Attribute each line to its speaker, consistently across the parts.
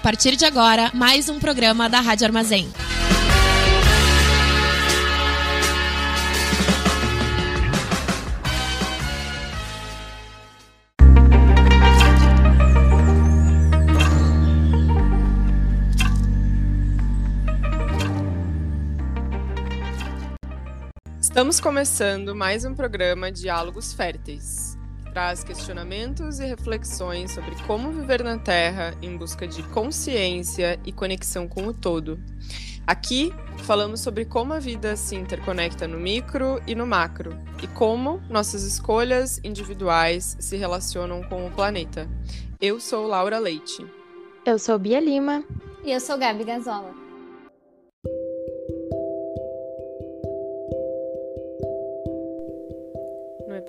Speaker 1: partir de agora mais um programa da Rádio Armazém.
Speaker 2: Estamos começando mais um programa Diálogos Férteis, traz questionamentos e reflexões sobre como viver na Terra em busca de consciência e conexão com o todo. Aqui falamos sobre como a vida se interconecta no micro e no macro, e como nossas escolhas individuais se relacionam com o planeta. Eu sou Laura Leite.
Speaker 3: Eu sou Bia Lima.
Speaker 4: E eu sou Gabi Gazola.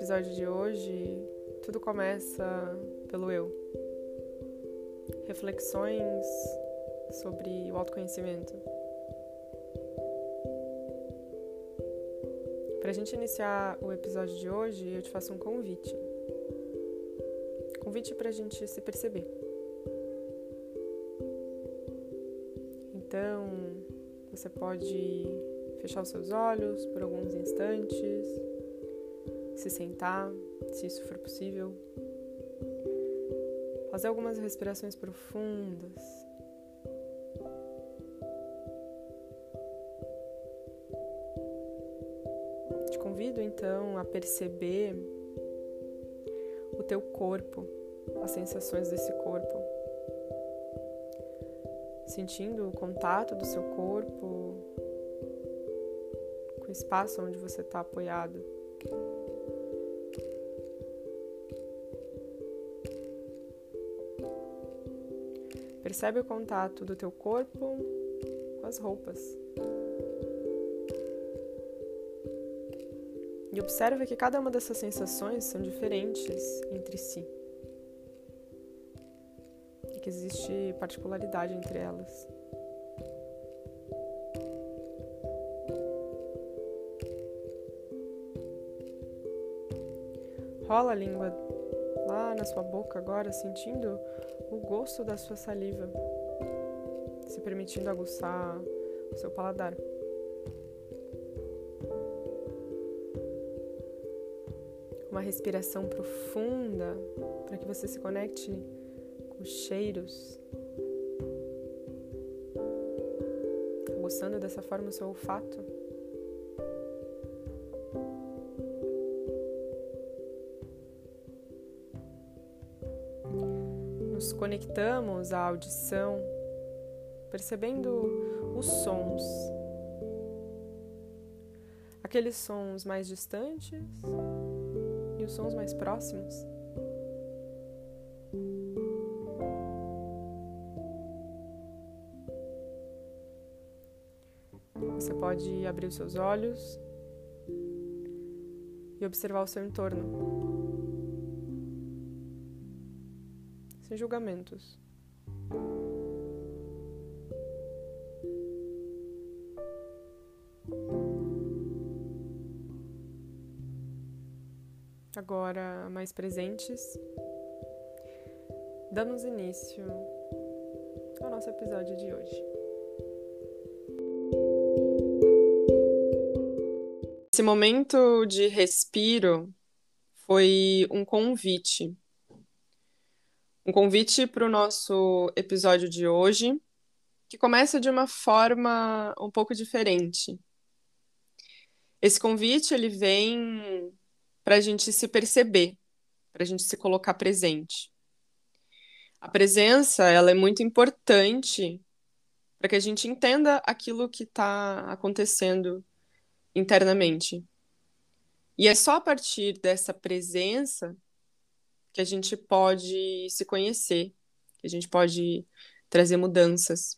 Speaker 2: episódio de hoje, tudo começa pelo eu. Reflexões sobre o autoconhecimento. Para a gente iniciar o episódio de hoje, eu te faço um convite. Convite para a gente se perceber. Então, você pode fechar os seus olhos por alguns instantes se sentar, se isso for possível. Fazer algumas respirações profundas. Te convido então a perceber o teu corpo, as sensações desse corpo. Sentindo o contato do seu corpo com o espaço onde você está apoiado. Percebe o contato do teu corpo com as roupas. E observa que cada uma dessas sensações são diferentes entre si. E que existe particularidade entre elas. Rola a língua lá na sua boca agora, sentindo o gosto da sua saliva, se permitindo aguçar o seu paladar. Uma respiração profunda para que você se conecte com os cheiros, aguçando dessa forma o seu olfato. Conectamos à audição, percebendo os sons. Aqueles sons mais distantes e os sons mais próximos. Você pode abrir os seus olhos e observar o seu entorno. Sem julgamentos. Agora, mais presentes, damos início ao nosso episódio de hoje. Esse momento de respiro foi um convite um convite para o nosso episódio de hoje, que começa de uma forma um pouco diferente. Esse convite ele vem para a gente se perceber, para a gente se colocar presente. A presença ela é muito importante para que a gente entenda aquilo que está acontecendo internamente. E é só a partir dessa presença que a gente pode se conhecer, que a gente pode trazer mudanças.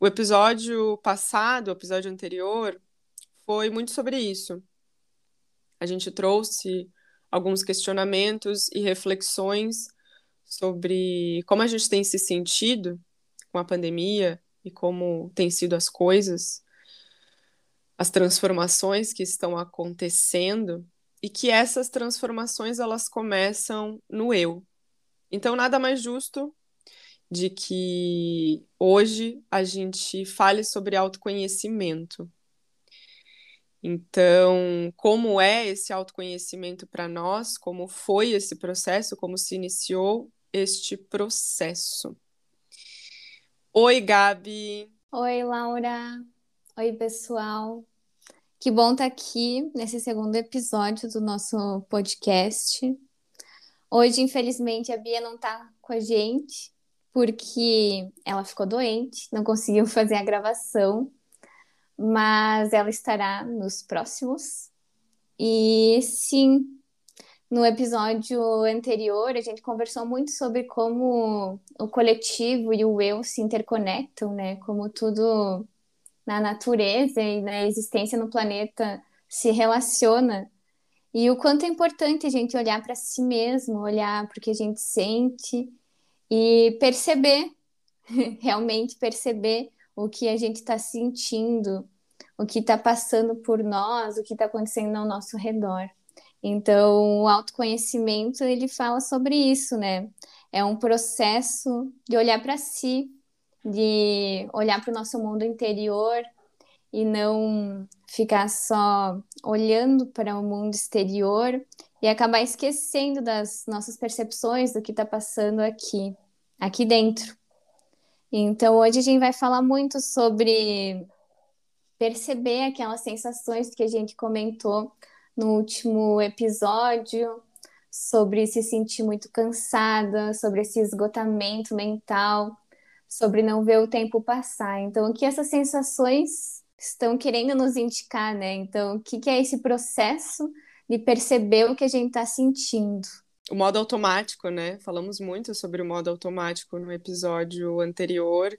Speaker 2: O episódio passado, o episódio anterior, foi muito sobre isso. A gente trouxe alguns questionamentos e reflexões sobre como a gente tem se sentido com a pandemia e como têm sido as coisas, as transformações que estão acontecendo e que essas transformações elas começam no eu. Então nada mais justo de que hoje a gente fale sobre autoconhecimento. Então, como é esse autoconhecimento para nós? Como foi esse processo? Como se iniciou este processo? Oi, Gabi.
Speaker 4: Oi, Laura. Oi, pessoal. Que bom estar tá aqui nesse segundo episódio do nosso podcast. Hoje, infelizmente, a Bia não está com a gente porque ela ficou doente, não conseguiu fazer a gravação mas ela estará nos próximos. E sim, no episódio anterior a gente conversou muito sobre como o coletivo e o eu se interconectam, né? Como tudo na natureza e na existência no planeta se relaciona. E o quanto é importante a gente olhar para si mesmo, olhar para o que a gente sente e perceber, realmente perceber o que a gente está sentindo, o que está passando por nós, o que está acontecendo ao nosso redor. Então, o autoconhecimento ele fala sobre isso, né? É um processo de olhar para si, de olhar para o nosso mundo interior e não ficar só olhando para o mundo exterior e acabar esquecendo das nossas percepções do que está passando aqui, aqui dentro. Então, hoje a gente vai falar muito sobre perceber aquelas sensações que a gente comentou no último episódio, sobre se sentir muito cansada, sobre esse esgotamento mental, sobre não ver o tempo passar. Então, o que essas sensações estão querendo nos indicar, né? Então, o que, é esse processo de perceber o que a gente está sentindo?
Speaker 2: o modo automático, né? Falamos muito sobre o modo automático no episódio anterior.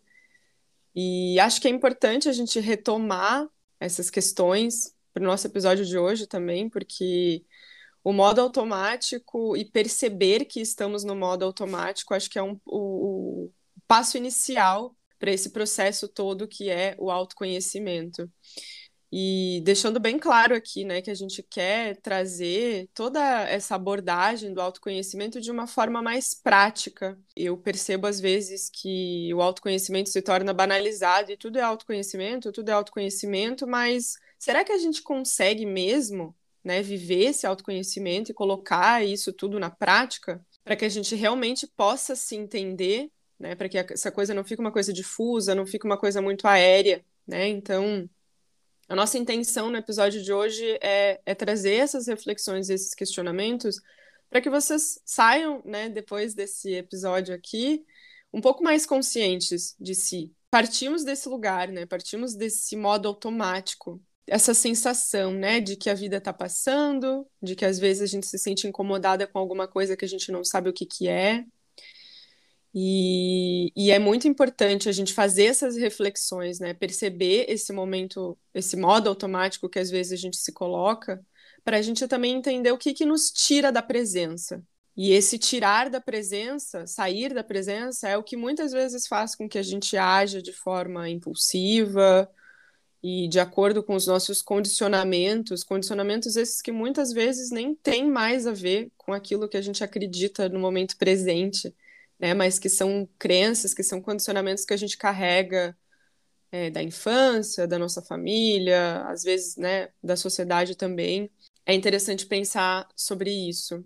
Speaker 2: E acho que é importante a gente retomar essas questões para o nosso episódio de hoje também, porque o modo automático e perceber que estamos no modo automático, acho que é um, o passo inicial para esse processo todo que é o autoconhecimento. E deixando bem claro aqui, né, que a gente quer trazer toda essa abordagem do autoconhecimento de uma forma mais prática. Eu percebo às vezes que o autoconhecimento se torna banalizado e tudo é autoconhecimento, tudo é autoconhecimento, mas será que a gente consegue mesmo, né, viver esse autoconhecimento e colocar isso tudo na prática para que a gente realmente possa se entender, né, para que essa coisa não fique uma coisa difusa, não fique uma coisa muito aérea, né? Então, a nossa intenção no episódio de hoje é, é trazer essas reflexões, esses questionamentos, para que vocês saiam, né, depois desse episódio aqui, um pouco mais conscientes de si. Partimos desse lugar, né? Partimos desse modo automático, essa sensação, né, de que a vida está passando, de que às vezes a gente se sente incomodada com alguma coisa que a gente não sabe o que que é, e, e, é muito importante a gente fazer essas reflexões, né? Perceber esse momento, esse modo automático que às vezes a gente se coloca, para a gente também entender o que, que nos tira da presença. E esse tirar da presença, sair da presença, é o que muitas vezes faz com que a gente haja de forma impulsiva e de acordo com os nossos condicionamentos, condicionamentos esses que muitas vezes nem têm mais a ver com aquilo que a gente acredita no momento presente né? Mas que são crenças, que são condicionamentos que a gente carrega é, da infância, da nossa família, às vezes, né, da sociedade também. É interessante pensar sobre isso.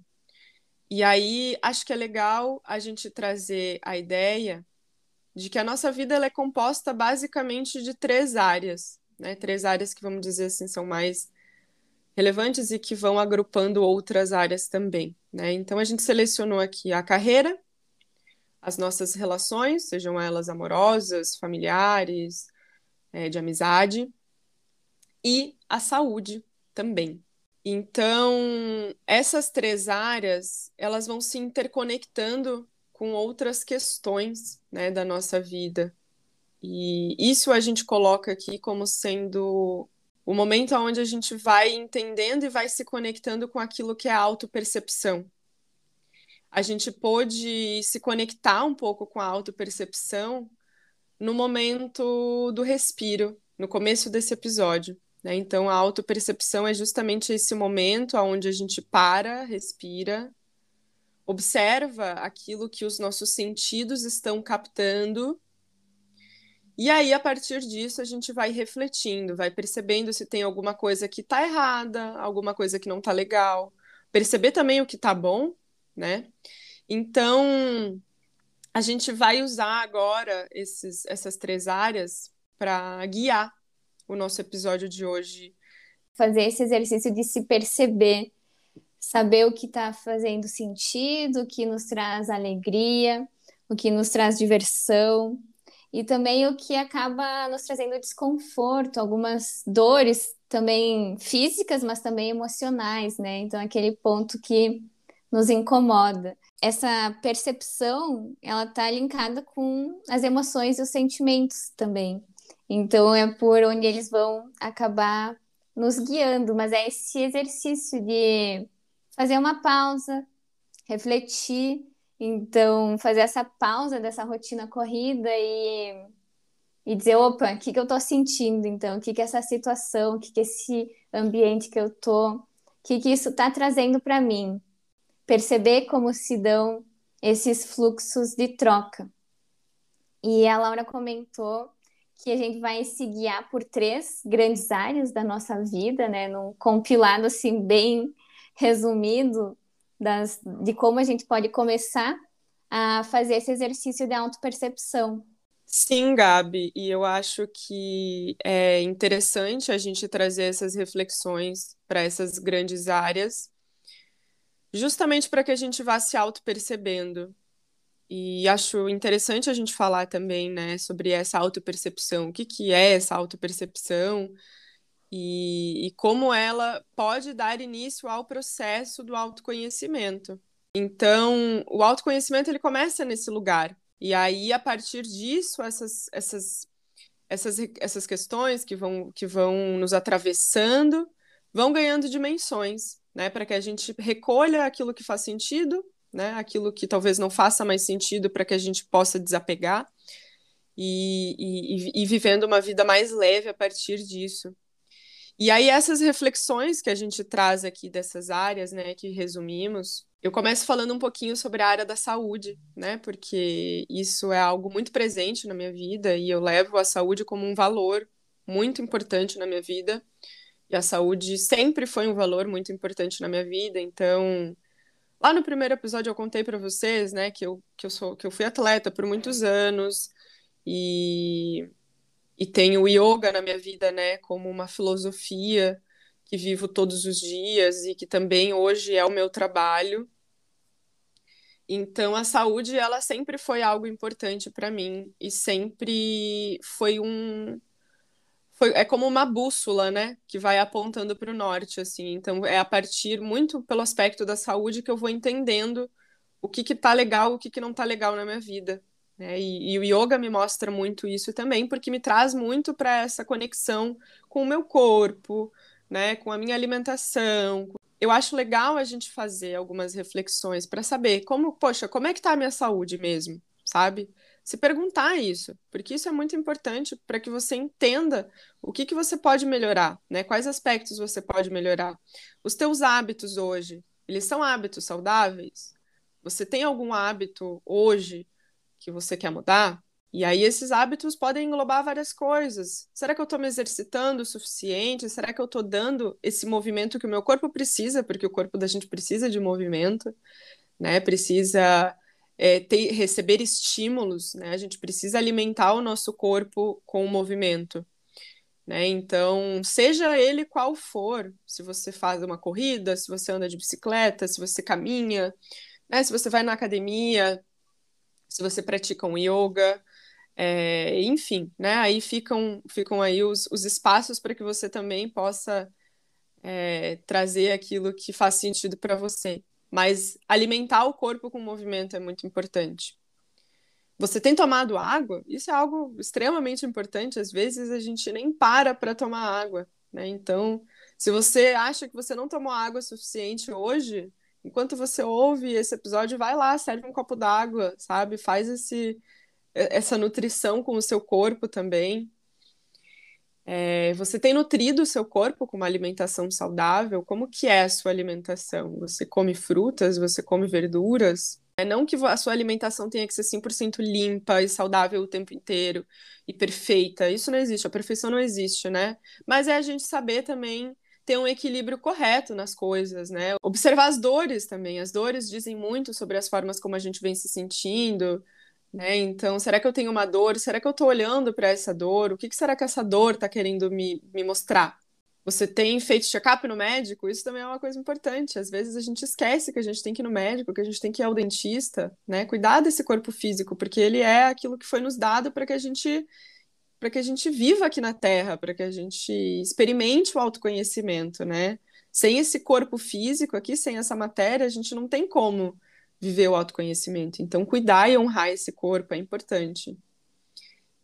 Speaker 2: E aí, acho que é legal a gente trazer a ideia de que a nossa vida ela é composta basicamente de três áreas, né? Três áreas que, vamos dizer assim, são mais relevantes e que vão agrupando outras áreas também, né? Então, a gente selecionou aqui a carreira, as nossas relações, sejam elas amorosas, familiares, é, de amizade, e a saúde também. Então, essas três áreas, elas vão se interconectando com outras questões, né, da nossa vida. E isso a gente coloca aqui como sendo o momento onde a gente vai entendendo e vai se conectando com aquilo que é a autopercepção, a gente pôde se conectar um pouco com a autopercepção no momento do respiro, no começo desse episódio. Né? Então, a autopercepção é justamente esse momento onde a gente para, respira, observa aquilo que os nossos sentidos estão captando. E aí, a partir disso, a gente vai refletindo, vai percebendo se tem alguma coisa que está errada, alguma coisa que não está legal. Perceber também o que está bom, né? Então, a gente vai usar agora esses, essas três áreas para guiar o nosso episódio de hoje.
Speaker 4: Fazer esse exercício de se perceber, saber o que está fazendo sentido, o que nos traz alegria, o que nos traz diversão e também o que acaba nos trazendo desconforto, algumas dores também físicas, mas também emocionais, né? Então, aquele ponto que nos incomoda. Essa percepção, ela está linkada com as emoções e os sentimentos também. Então, é por onde eles vão acabar nos guiando, mas é esse exercício de fazer uma pausa, refletir, então fazer essa pausa dessa rotina corrida e, e dizer, opa, o que, que eu estou sentindo então? O que, que essa situação, o que, que esse ambiente que eu estou, o que, que isso está trazendo para mim? Perceber como se dão esses fluxos de troca. E a Laura comentou que a gente vai se guiar por três grandes áreas da nossa vida, né? Num compilado assim bem resumido das, de como a gente pode começar a fazer esse exercício de autopercepção.
Speaker 2: Sim, Gabi, e eu acho que é interessante a gente trazer essas reflexões para essas grandes áreas, justamente para que a gente vá se auto-percebendo. E acho interessante a gente falar também, né, sobre essa autopercepção. O que, que é essa autopercepção? e, e como ela pode dar início ao processo do autoconhecimento. Então, o autoconhecimento ele começa nesse lugar. E aí, a partir disso, essas, essas, essas, essas questões que vão, que vão nos atravessando vão ganhando dimensões, né? Para que a gente recolha aquilo que faz sentido, né? Aquilo que talvez não faça mais sentido para que a gente possa desapegar e, e, e vivendo uma vida mais leve a partir disso. E aí, essas reflexões que a gente traz aqui dessas áreas, né, que resumimos, eu começo falando um pouquinho sobre a área da saúde, né, porque isso é algo muito presente na minha vida e eu levo a saúde como um valor muito importante na minha vida. E a saúde sempre foi um valor muito importante na minha vida, então. Lá no primeiro episódio eu contei para vocês, né, que eu, que eu sou que eu fui atleta por muitos anos e e tenho o yoga na minha vida, né, como uma filosofia que vivo todos os dias e que também hoje é o meu trabalho. Então a saúde ela sempre foi algo importante para mim e sempre foi um foi, é como uma bússola, né, que vai apontando para o norte assim. Então é a partir muito pelo aspecto da saúde que eu vou entendendo o que que tá legal, o que que não tá legal na minha vida. Né? E, e, o yoga me mostra muito isso também, porque me traz muito para essa conexão com o meu corpo, né? com a minha alimentação. Eu acho legal a gente fazer algumas reflexões para saber como, poxa, como é que está a minha saúde mesmo, sabe? Se perguntar isso, porque isso é muito importante para que você entenda o que, que você pode melhorar, né? Quais aspectos você pode melhorar. Os teus hábitos hoje, eles são hábitos saudáveis? Você tem algum hábito hoje que você quer mudar. E aí esses hábitos podem englobar várias coisas. Será que eu estou me exercitando o suficiente? Será que eu estou dando esse movimento que o meu corpo precisa? Porque o corpo da gente precisa de movimento, né? Precisa é, ter, receber estímulos, né? A gente precisa alimentar o nosso corpo com o movimento. Né? Então, seja ele qual for, se você faz uma corrida, se você anda de bicicleta, se você caminha, né? se você vai na academia, se você pratica um yoga, é, enfim, né? Aí ficam, ficam aí os, os espaços para que você também possa é, trazer aquilo que faz sentido para você. Mas alimentar o corpo com movimento é muito importante. Você tem tomado água? Isso é algo extremamente importante. Às vezes a gente nem para para tomar água, né? Então, se você acha que você não tomou água suficiente hoje, enquanto você ouve esse episódio, vai lá, serve um copo d'água, sabe? Faz esse, essa nutrição com o seu corpo também. É, você tem nutrido o seu corpo com uma alimentação saudável? Como que é a sua alimentação? Você come frutas? Você come verduras? É não que a sua alimentação tenha que ser 100% limpa e saudável o tempo inteiro e perfeita. Isso não existe, a perfeição não existe, né? Mas é a gente saber também ter um equilíbrio correto nas coisas, né? Observar as dores também. As dores dizem muito sobre as formas como a gente vem se sentindo, né? Então, será que eu tenho uma dor? Será que eu estou olhando para essa dor? O que, que, será que essa dor está querendo me, me mostrar? Você tem feito check-up no médico? Isso também é uma coisa importante. Às vezes a gente esquece que a gente tem que ir no médico, que a gente tem que ir ao dentista, né? Cuidar desse corpo físico, porque ele é aquilo que foi nos dado para que a gente para que a gente viva aqui na Terra, para que a gente experimente o autoconhecimento, né? Sem esse corpo físico aqui, sem essa matéria, a gente não tem como viver o autoconhecimento. Então, cuidar e honrar esse corpo é importante.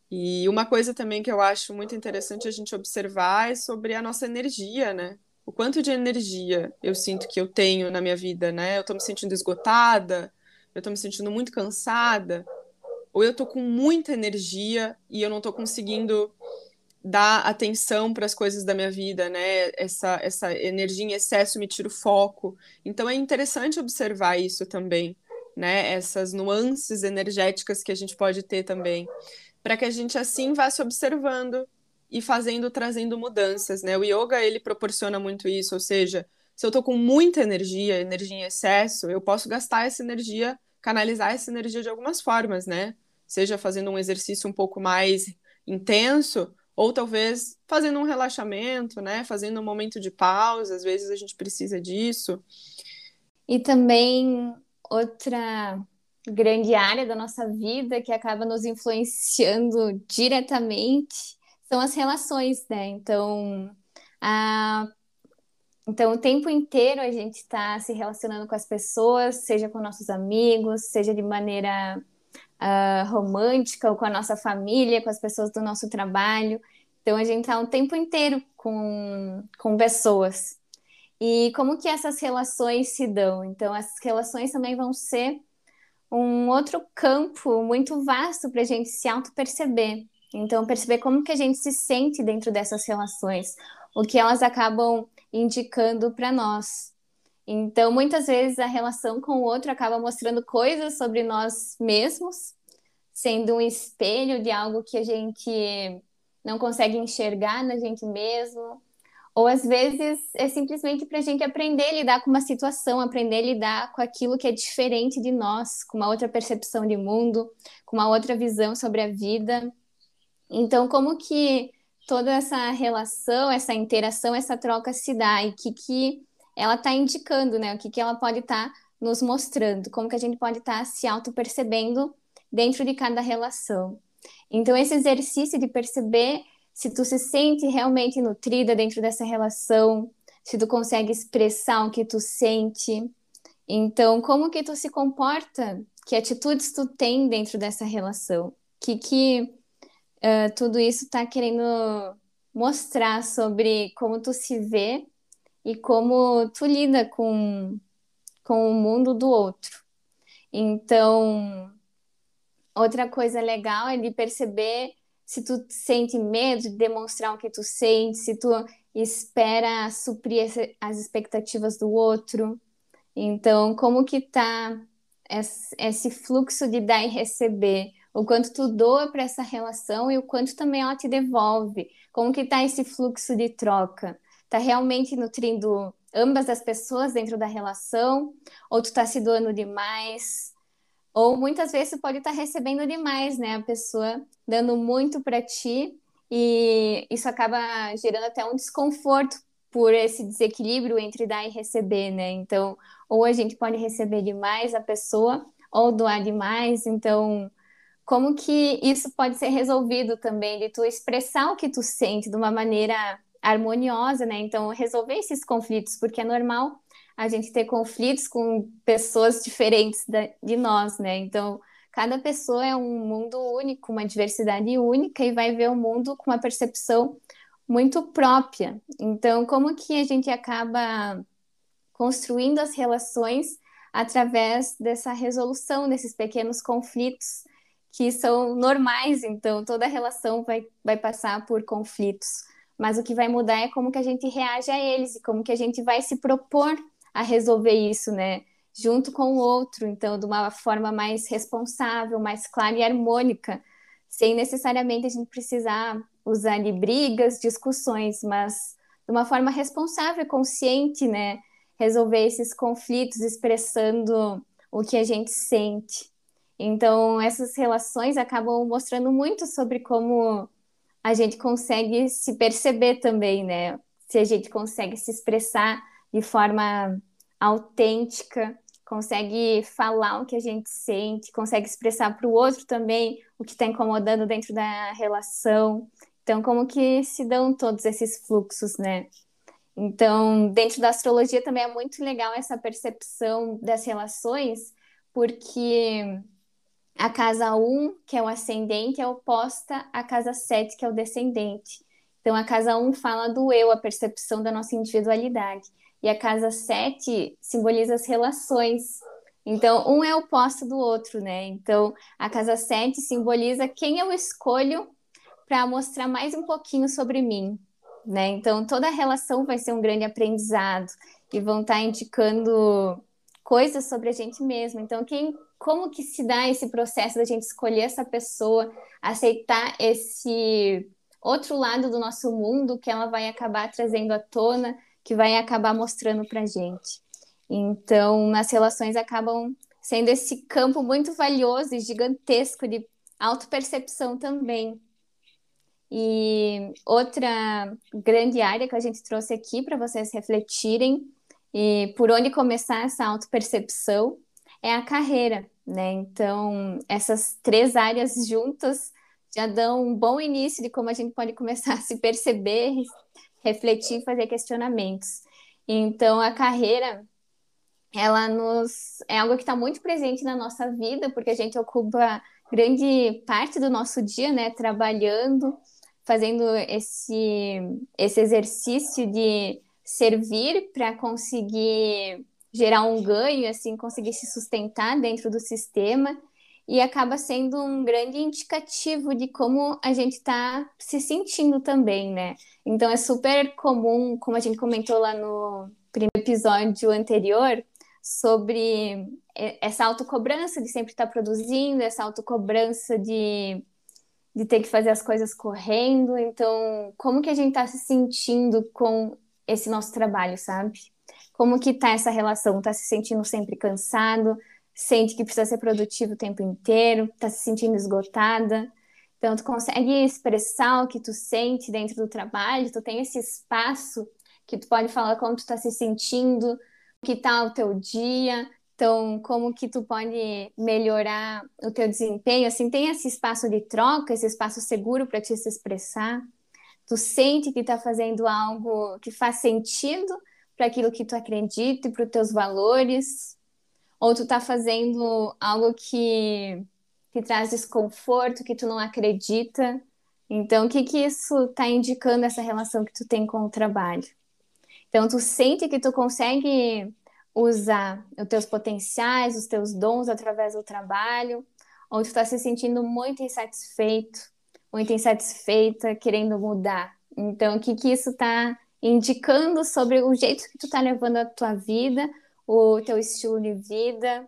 Speaker 2: E uma coisa também que eu acho muito interessante a gente observar é sobre a nossa energia, né? O quanto de energia eu sinto que eu tenho na minha vida, né? Eu tô me sentindo esgotada, eu tô me sentindo muito cansada, ou eu tô com muita energia e eu não tô conseguindo dar atenção para as coisas da minha vida, né? Essa, essa energia em excesso me tira o foco. Então é interessante observar isso também, né? Essas nuances energéticas que a gente pode ter também, para que a gente assim vá se observando e fazendo, trazendo mudanças, né? O yoga ele proporciona muito isso, ou seja, se eu tô com muita energia, energia em excesso, eu posso gastar essa energia, canalizar essa energia de algumas formas, né? Seja fazendo um exercício um pouco mais intenso, ou talvez fazendo um relaxamento, né? Fazendo um momento de pausa, às vezes a gente precisa disso.
Speaker 4: E também outra grande área da nossa vida que acaba nos influenciando diretamente são as relações, né? Então, a... então o tempo inteiro a gente está se relacionando com as pessoas, seja com nossos amigos, seja de maneira uh, romântica ou com a nossa família, com as pessoas do nosso trabalho. Então a gente está o tempo inteiro com, com pessoas. E como que essas relações se dão? Então essas relações também vão ser um outro campo muito vasto para a gente se auto-perceber. Então, perceber como que a gente se sente dentro dessas relações, o que elas acabam indicando para nós. Então, muitas vezes a relação com o outro acaba mostrando coisas sobre nós mesmos, sendo um espelho de algo que a gente não consegue enxergar na gente mesmo. Ou às vezes é simplesmente para a gente aprender a lidar com uma situação, aprender a lidar com aquilo que é diferente de nós, com uma outra percepção de mundo, com uma outra visão sobre a vida. Então, como que toda essa relação, essa interação, essa troca se dá e que que ela está indicando, né? O que, que ela pode estar tá nos mostrando, como que a gente pode estar tá se auto-percebendo dentro de cada relação. Então, esse exercício de perceber se tu se sente realmente nutrida dentro dessa relação, se tu consegue expressar o que tu sente. Então, como que tu se comporta? Que atitudes tu tem dentro dessa relação? Que que uh, tudo isso está querendo mostrar sobre como tu se vê e como tu lida com, com o mundo do outro. Então, outra coisa legal é de perceber se tu sente medo de demonstrar o que tu sente, se tu espera suprir as expectativas do outro. Então, como que tá esse fluxo de dar e receber? O quanto tu doa para essa relação e o quanto também ela te devolve? Como que tá esse fluxo de troca? Está realmente nutrindo ambas as pessoas dentro da relação, ou tu está se doando demais, ou muitas vezes tu pode estar tá recebendo demais, né? A pessoa dando muito para ti e isso acaba gerando até um desconforto por esse desequilíbrio entre dar e receber, né? Então, ou a gente pode receber demais a pessoa ou doar demais, então como que isso pode ser resolvido também de tu expressar o que tu sente de uma maneira harmoniosa, né? Então, resolver esses conflitos, porque é normal a gente ter conflitos com pessoas diferentes de nós, né? Então, cada pessoa é um mundo único, uma diversidade única e vai ver o mundo com uma percepção muito própria. Então, como que a gente acaba construindo as relações através dessa resolução desses pequenos conflitos que são normais, então toda relação vai, vai passar por conflitos. Mas o que vai mudar é como que a gente reage a eles e como que a gente vai se propor a resolver isso, né? Junto com o outro, então, de uma forma mais responsável, mais clara e harmônica, sem necessariamente a gente precisar usar de brigas, discussões, mas de uma forma responsável e consciente, né? Resolver esses conflitos expressando o que a gente sente. Então, essas relações acabam mostrando muito sobre como a gente consegue se perceber também, né? Se a gente consegue se expressar de forma autêntica, consegue falar o que a gente sente, consegue expressar para o outro também o que está incomodando dentro da relação. Então, como que se dão todos esses fluxos, né? Então, dentro da astrologia também é muito legal essa percepção das relações, porque a casa 1, que é o ascendente, é oposta à casa 7, que é o descendente. Então, a casa 1 fala do eu, a percepção da nossa individualidade. E a casa 7 simboliza as relações. Então, um é oposto do outro, né? Então, a casa 7 simboliza quem eu escolho para mostrar mais um pouquinho sobre mim, né? Então, toda relação vai ser um grande aprendizado e vão estar tá indicando coisas sobre a gente mesmo. Então, quem como que se dá esse processo da gente escolher essa pessoa, aceitar esse outro lado do nosso mundo que ela vai acabar trazendo à tona, que vai acabar mostrando pra gente. Então, nas relações acabam sendo esse campo muito valioso e gigantesco de autopercepção também. E outra grande área que a gente trouxe aqui para vocês refletirem e por onde começar essa autopercepção é a carreira, né? Então, essas três áreas juntas já dão um bom início de como a gente pode começar a se perceber, refletir, fazer questionamentos. Então, a carreira, ela nos é algo que está muito presente na nossa vida, porque a gente ocupa grande parte do nosso dia, né, trabalhando, fazendo esse esse exercício de servir para conseguir gerar um ganho, assim, conseguir se sustentar dentro do sistema e acaba sendo um grande indicativo de como a gente está se sentindo também, né? Então é super comum, como a gente comentou lá no primeiro episódio anterior, sobre essa autocobrança de sempre estar tá produzindo, essa autocobrança de, de ter que fazer as coisas correndo. Então, como que a gente está se sentindo com esse nosso trabalho, sabe? Como que tá essa relação? Tá se sentindo sempre cansado? Sente que precisa ser produtivo o tempo inteiro? Tá se sentindo esgotada? Então, tu consegue expressar o que tu sente dentro do trabalho? Tu tem esse espaço que tu pode falar como tu tá se sentindo, que tá o teu dia, então, como que tu pode melhorar o teu desempenho? Assim, tem esse espaço de troca, esse espaço seguro para te se expressar. Tu sente que está fazendo algo que faz sentido para aquilo que tu acredita e para os teus valores, ou tu tá fazendo algo que, que traz desconforto, que tu não acredita. Então, o que que isso está indicando essa relação que tu tem com o trabalho? Então, tu sente que tu consegue usar os teus potenciais, os teus dons através do trabalho, ou tu está se sentindo muito insatisfeito, muito insatisfeita, querendo mudar. Então, o que que isso está indicando sobre o jeito que tu está levando a tua vida, o teu estilo de vida.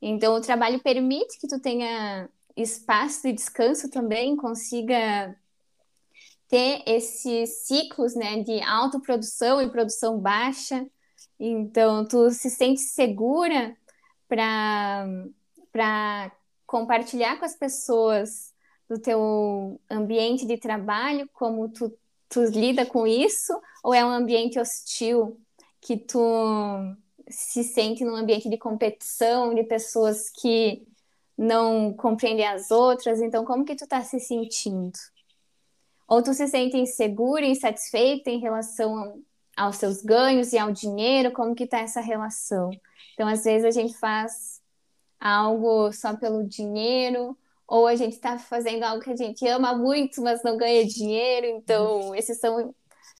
Speaker 4: Então, o trabalho permite que tu tenha espaço de descanso também, consiga ter esses ciclos, né, de autoprodução e produção baixa. Então, tu se sente segura para para compartilhar com as pessoas do teu ambiente de trabalho, como tu tu lida com isso ou é um ambiente hostil que tu se sente num ambiente de competição, de pessoas que não compreendem as outras, então como que tu tá se sentindo? Ou tu se sente insegura, insatisfeita em relação aos seus ganhos e ao dinheiro, como que tá essa relação? Então, às vezes a gente faz algo só pelo dinheiro, ou a gente está fazendo algo que a gente ama muito, mas não ganha dinheiro. Então, esses são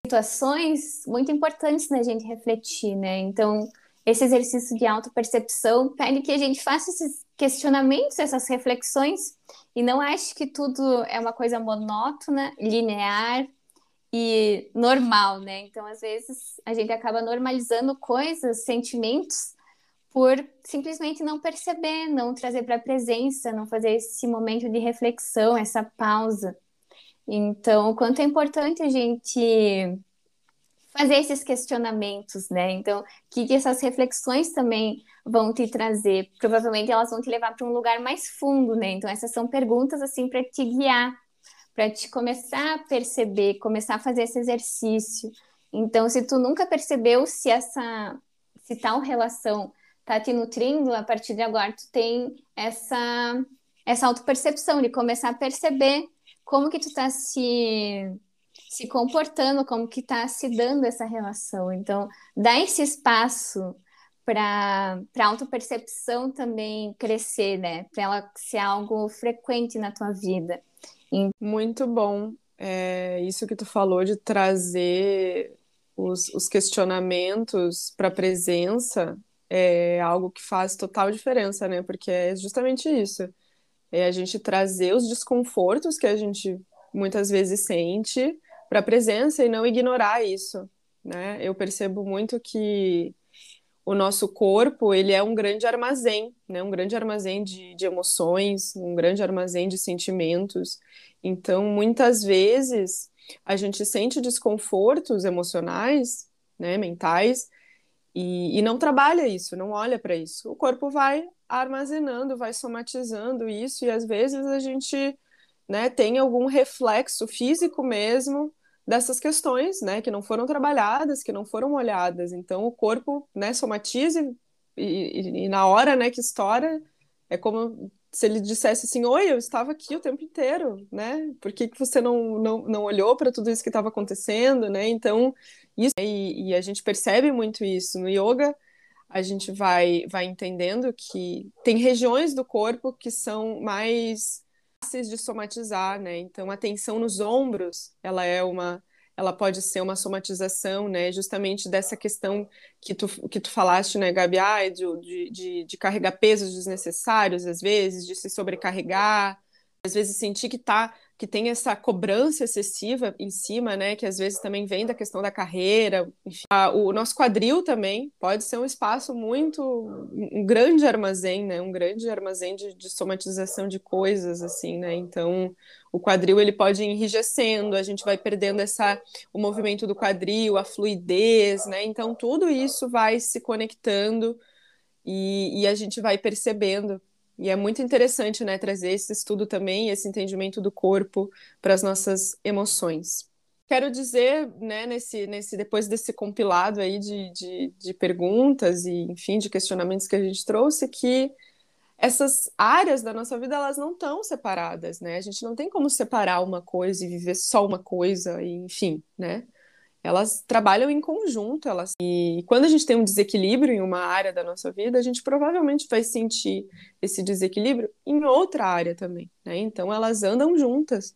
Speaker 4: situações muito importantes da gente refletir, né? Então, esse exercício de autopercepção pede que a gente faça esses questionamentos, essas reflexões, e não ache que tudo é uma coisa monótona, linear e normal, né? Então, às vezes, a gente acaba normalizando coisas, sentimentos, por simplesmente não perceber, não trazer para a presença, não fazer esse momento de reflexão, essa pausa. Então, o quanto é importante a gente fazer esses questionamentos, né? Então, o que, que essas reflexões também vão te trazer? Provavelmente elas vão te levar para um lugar mais fundo, né? Então, essas são perguntas assim para te guiar, para te começar a perceber, começar a fazer esse exercício. Então, se tu nunca percebeu se essa se tal relação tá te nutrindo, a partir de agora tu tem essa essa autopercepção de começar a perceber como que tu tá se se comportando, como que está se dando essa relação. Então, dá esse espaço para a autopercepção também crescer, né? Para ela ser algo frequente na tua vida.
Speaker 2: Muito bom. É, isso que tu falou de trazer os, os questionamentos para a presença é algo que faz total diferença, né? Porque é justamente isso. É a gente trazer os desconfortos que a gente muitas vezes sente para a presença e não ignorar isso, né? Eu percebo muito que o nosso corpo ele é um grande armazém, né? Um grande armazém de, de emoções, um grande armazém de sentimentos. Então, muitas vezes a gente sente desconfortos emocionais, né? Mentais e, e não trabalha isso, não olha para isso. O corpo vai armazenando, vai somatizando isso e às vezes a gente né, tem algum reflexo físico mesmo dessas questões, né, que não foram trabalhadas, que não foram olhadas. Então o corpo, né, somatiza e, e, e na hora, né, que estoura, é como se ele dissesse assim, oi, eu estava aqui o tempo inteiro, né? Por que, que você não, não, não olhou para tudo isso que estava acontecendo, né? Então, isso, e, e a gente percebe muito isso no yoga, a gente vai, vai entendendo que tem regiões do corpo que são mais fáceis de somatizar, né? Então, a tensão nos ombros, ela é uma ela pode ser uma somatização, né, justamente dessa questão que tu, que tu falaste, né, Gabi, ah, de, de, de carregar pesos desnecessários, às vezes, de se sobrecarregar, às vezes sentir que tá que tem essa cobrança excessiva em cima, né, que às vezes também vem da questão da carreira, enfim. o nosso quadril também pode ser um espaço muito, um grande armazém, né, um grande armazém de, de somatização de coisas, assim, né, então o quadril ele pode ir enrijecendo, a gente vai perdendo essa, o movimento do quadril, a fluidez, né, então tudo isso vai se conectando e, e a gente vai percebendo e é muito interessante, né, trazer esse estudo também, esse entendimento do corpo para as nossas emoções. Quero dizer, né, nesse, nesse, depois desse compilado aí de, de, de perguntas e, enfim, de questionamentos que a gente trouxe, que essas áreas da nossa vida, elas não estão separadas, né? A gente não tem como separar uma coisa e viver só uma coisa, e, enfim, né? elas trabalham em conjunto, elas e quando a gente tem um desequilíbrio em uma área da nossa vida, a gente provavelmente vai sentir esse desequilíbrio em outra área também, né? Então elas andam juntas.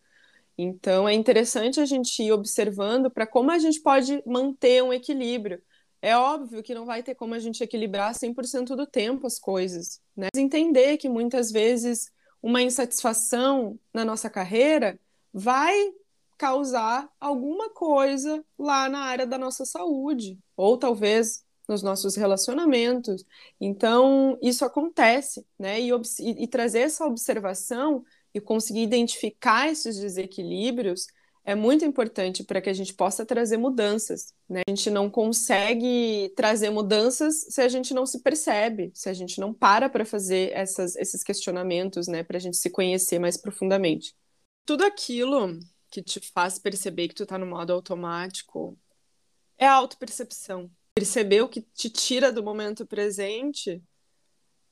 Speaker 2: Então é interessante a gente ir observando para como a gente pode manter um equilíbrio. É óbvio que não vai ter como a gente equilibrar 100% do tempo as coisas, né? Mas entender que muitas vezes uma insatisfação na nossa carreira vai causar alguma coisa lá na área da nossa saúde, ou talvez nos nossos relacionamentos. Então, isso acontece, né? E, e, e trazer essa observação e conseguir identificar esses desequilíbrios é muito importante para que a gente possa trazer mudanças. Né? A gente não consegue trazer mudanças se a gente não se percebe, se a gente não para para fazer essas, esses questionamentos, né? para a gente se conhecer mais profundamente. Tudo aquilo que te faz perceber que tu tá no modo automático é a autopercepção. Perceber o que te tira do momento presente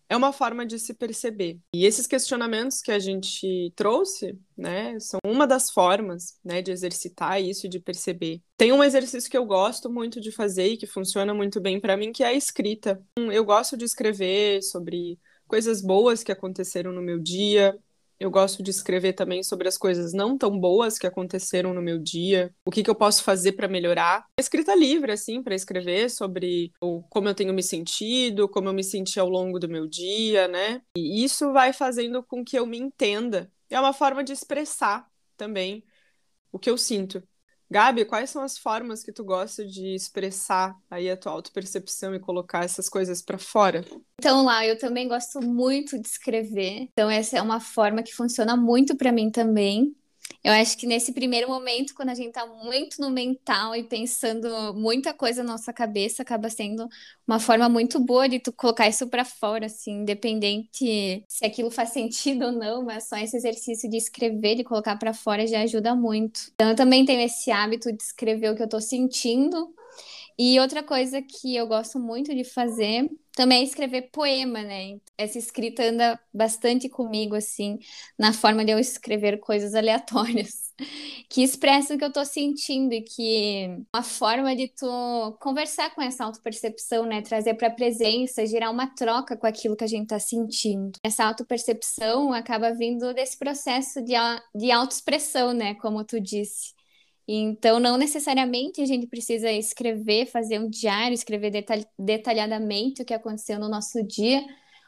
Speaker 2: é uma forma de se perceber. E esses questionamentos que a gente trouxe, né, são uma das formas, né, de exercitar isso e de perceber. Tem um exercício que eu gosto muito de fazer e que funciona muito bem para mim, que é a escrita. Eu gosto de escrever sobre coisas boas que aconteceram no meu dia, Eu gosto de escrever também sobre as coisas não tão boas que aconteceram no meu dia, o que, que eu posso fazer para melhorar. Escrita livre, assim, para escrever sobre o, como eu tenho me sentido, como eu me senti ao longo do meu dia, né? E isso vai fazendo com que eu me entenda. É uma forma de expressar também o que eu sinto. Gabi, quais são as formas que tu gosta de expressar aí a tua autopercepção e colocar essas coisas para fora?
Speaker 4: Então, lá, eu também gosto muito de escrever. Então, essa é uma forma que funciona muito para mim também. Eu acho que nesse primeiro momento, quando a gente está muito no mental e pensando muita coisa na nossa cabeça, acaba sendo uma forma muito boa de tu colocar isso para fora, assim, independente se aquilo faz sentido ou não, mas só esse exercício de escrever, de colocar para fora já ajuda muito. Então, eu também tenho esse hábito de escrever o que eu estou sentindo. E outra coisa que eu gosto muito de fazer também é escrever poema, né? Essa escrita anda bastante comigo, assim, na forma de eu escrever coisas aleatórias, que expressam o que eu tô sentindo e que uma forma de tu conversar com essa autopercepção, né? Trazer pra presença, gerar uma troca com aquilo que a gente tá sentindo. Essa autopercepção acaba vindo desse processo de, de autoexpressão, né? Como tu disse. Então, não necessariamente a gente precisa escrever, fazer um diário, escrever detalhadamente o que aconteceu no nosso dia,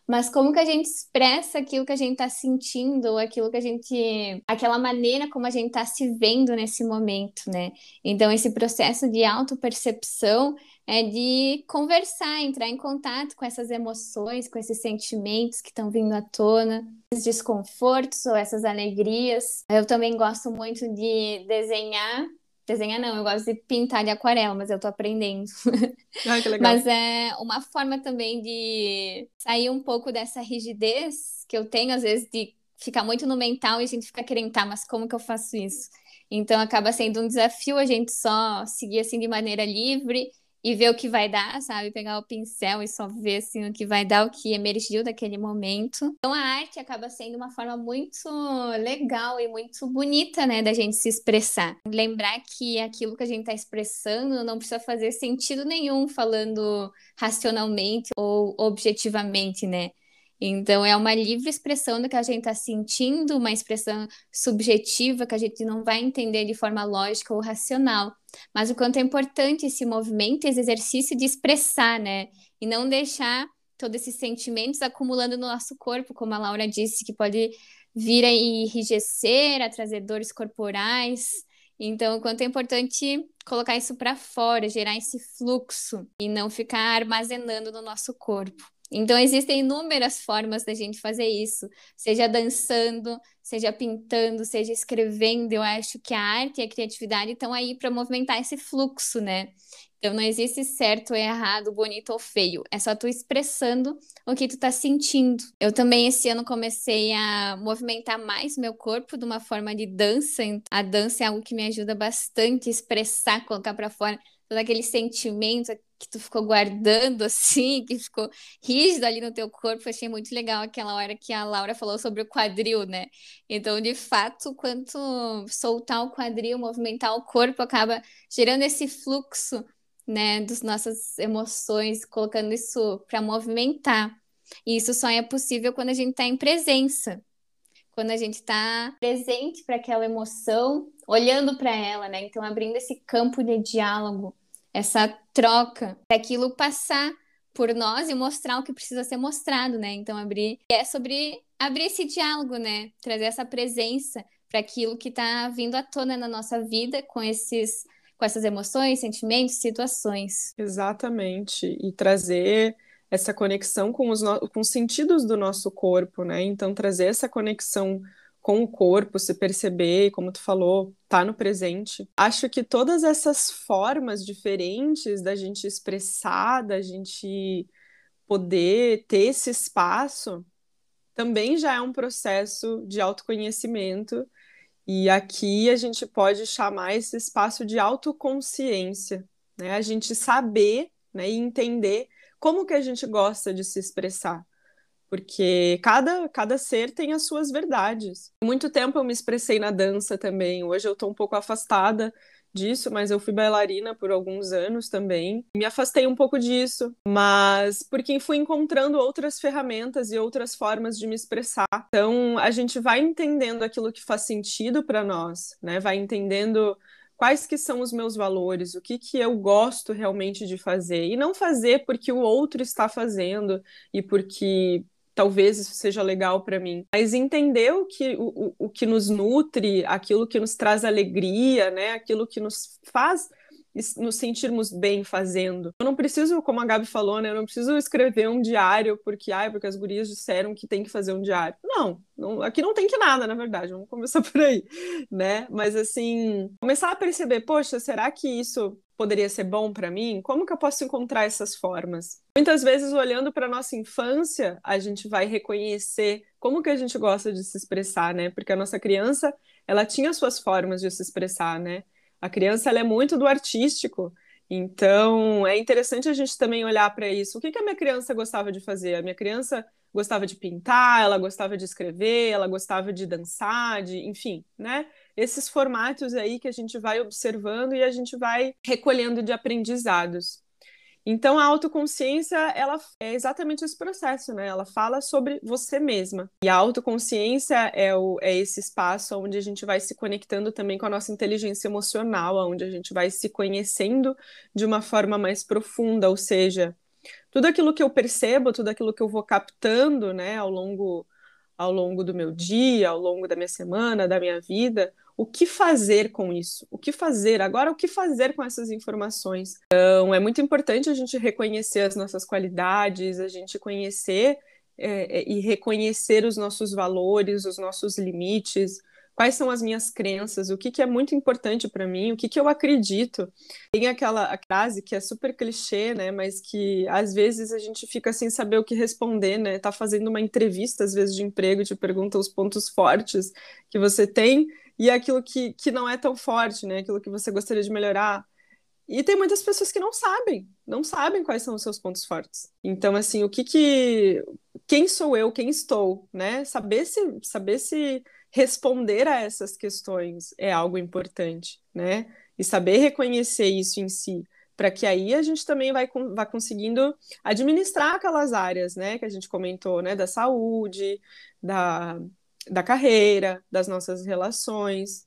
Speaker 4: mas como que a gente expressa aquilo que a gente está sentindo, aquilo que a gente. aquela maneira como a gente está se vendo nesse momento, né? Então, esse processo de autopercepção é de conversar, entrar em contato com essas emoções, com esses sentimentos que estão vindo à tona, esses desconfortos ou essas alegrias. Eu também gosto muito de desenhar. Desenhar não, eu gosto de pintar de aquarela, mas eu tô aprendendo.
Speaker 2: Ai, que legal.
Speaker 4: Mas é uma forma também de sair um pouco dessa rigidez que eu tenho, às vezes, de ficar muito no mental e a gente fica querendo, tá, mas como que eu faço isso? Então acaba sendo um desafio a gente só seguir assim de maneira livre e ver o que vai dar, sabe? Pegar o pincel e só ver assim o que vai dar, o que emergiu daquele momento. Então a arte acaba sendo uma forma muito legal e muito bonita, né, da gente se expressar. Lembrar que aquilo que a gente está expressando não precisa fazer sentido nenhum falando racionalmente ou objetivamente, né? Então, é uma livre expressão do que a gente está sentindo, uma expressão subjetiva que a gente não vai entender de forma lógica ou racional. Mas o quanto é importante esse movimento, esse exercício de expressar, né? E não deixar todos esses sentimentos acumulando no nosso corpo, como a Laura disse, que pode vir a enrijecer, a trazer dores corporais. Então, o quanto é importante colocar isso para fora, gerar esse fluxo e não ficar armazenando no nosso corpo. Então, existem inúmeras formas da gente fazer isso, seja dançando, seja pintando, seja escrevendo. Eu acho que a arte e a criatividade estão aí para movimentar esse fluxo, né? Então, não existe certo ou errado, bonito ou feio. É só tu expressando o que tu tá sentindo. Eu também, esse ano, comecei a movimentar mais meu corpo de uma forma de dança. A dança é algo que me ajuda bastante a expressar, colocar para fora todo aquele sentimento, que tu ficou guardando assim, que ficou rígido ali no teu corpo. Eu achei muito legal aquela hora que a Laura falou sobre o quadril, né? Então, de fato, quanto soltar o quadril, movimentar o corpo, acaba gerando esse fluxo, né, das nossas emoções, colocando isso para movimentar. E isso só é possível quando a gente está em presença. Quando a gente está presente para aquela emoção, olhando para ela, né? Então, abrindo esse campo de diálogo essa troca, daquilo passar por nós e mostrar o que precisa ser mostrado, né? Então abrir é sobre abrir esse diálogo, né? Trazer essa presença para aquilo que está vindo à tona na nossa vida com esses com essas emoções, sentimentos, situações.
Speaker 2: Exatamente. E trazer essa conexão com os, no... com os sentidos do nosso corpo, né? Então trazer essa conexão com o corpo, se perceber, como tu falou, tá no presente. Acho que todas essas formas diferentes da gente expressar, da gente poder ter esse espaço, também já é um processo de autoconhecimento. E aqui a gente pode chamar esse espaço de autoconsciência, né? A gente saber, né, e entender como que a gente gosta de se expressar porque cada, cada ser tem as suas verdades. Muito tempo eu me expressei na dança também, hoje eu estou um pouco afastada disso, mas eu fui bailarina por alguns anos também. Me afastei um pouco disso, mas porque fui encontrando outras ferramentas e outras formas de me expressar. Então, a gente vai entendendo aquilo que faz sentido para nós, né? Vai entendendo quais que são os meus valores, o que que eu gosto realmente de fazer e não fazer porque o outro está fazendo e porque talvez isso seja legal para mim, mas entender o que, o, o que nos nutre, aquilo que nos traz alegria, né? Aquilo que nos faz nos sentirmos bem fazendo. Eu não preciso, como a Gabi falou, né? Eu não preciso escrever um diário porque, ai, porque as gurias disseram que tem que fazer um diário. Não, não, aqui não tem que nada, na verdade. Vamos começar por aí, né? Mas assim, começar a perceber, poxa, será que isso poderia ser bom para mim? Como que eu posso encontrar essas formas? Muitas vezes, olhando para nossa infância, a gente vai reconhecer como que a gente gosta de se expressar, né? Porque a nossa criança, ela tinha suas formas de se expressar, né? A criança ela é muito do artístico. Então, é interessante a gente também olhar para isso. O que, que a minha criança gostava de fazer? A minha criança gostava de pintar, ela gostava de escrever, ela gostava de dançar, de, enfim, né? Esses formatos aí que a gente vai observando e a gente vai recolhendo de aprendizados. Então, a autoconsciência, ela é exatamente esse processo, né? Ela fala sobre você mesma. E a autoconsciência é, o, é esse espaço onde a gente vai se conectando também com a nossa inteligência emocional, onde a gente vai se conhecendo de uma forma mais profunda, ou seja, tudo aquilo que eu percebo, tudo aquilo que eu vou captando, né, ao longo ao longo do meu dia, ao longo da minha semana, da minha vida, o que fazer com isso? O que fazer? Agora, o que fazer com essas informações? Então, é muito importante a gente reconhecer as nossas qualidades, a gente conhecer é, é, e reconhecer os nossos valores, os nossos limites, quais são as minhas crenças, o que, que é muito importante para mim, o que, que eu acredito. Tem aquela frase que é super clichê, né, mas que às vezes a gente fica sem saber o que responder, né? Tá fazendo uma entrevista às vezes de emprego te pergunta os pontos fortes que você tem e aquilo que, que não é tão forte, né? Aquilo que você gostaria de melhorar. E tem muitas pessoas que não sabem, não sabem quais são os seus pontos fortes. Então, assim, o que que. Quem sou eu, quem estou, né? Saber se, saber se responder a essas questões é algo importante, né? E saber reconhecer isso em si, para que aí a gente também vai, vai conseguindo administrar aquelas áreas, né? Que a gente comentou, né? Da saúde, da, da carreira, das nossas relações.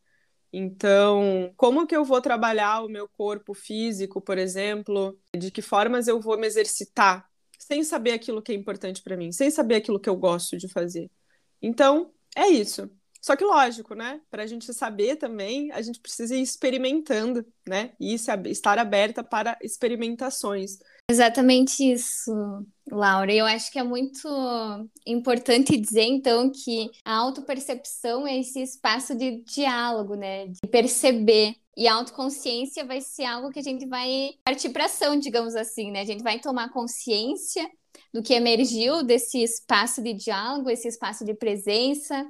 Speaker 2: Então, como que eu vou trabalhar o meu corpo físico, por exemplo? De que formas eu vou me exercitar sem saber aquilo que é importante para mim, sem saber aquilo que eu gosto de fazer. Então, é isso. Só que lógico, né? Para a gente saber também, a gente precisa ir experimentando, né? E estar aberta para experimentações.
Speaker 4: Exatamente isso, Laura. Eu acho que é muito importante dizer, então, que a autopercepção é esse espaço de diálogo, né? De perceber. E a autoconsciência vai ser algo que a gente vai partir para ação, digamos assim, né? A gente vai tomar consciência do que emergiu desse espaço de diálogo, esse espaço de presença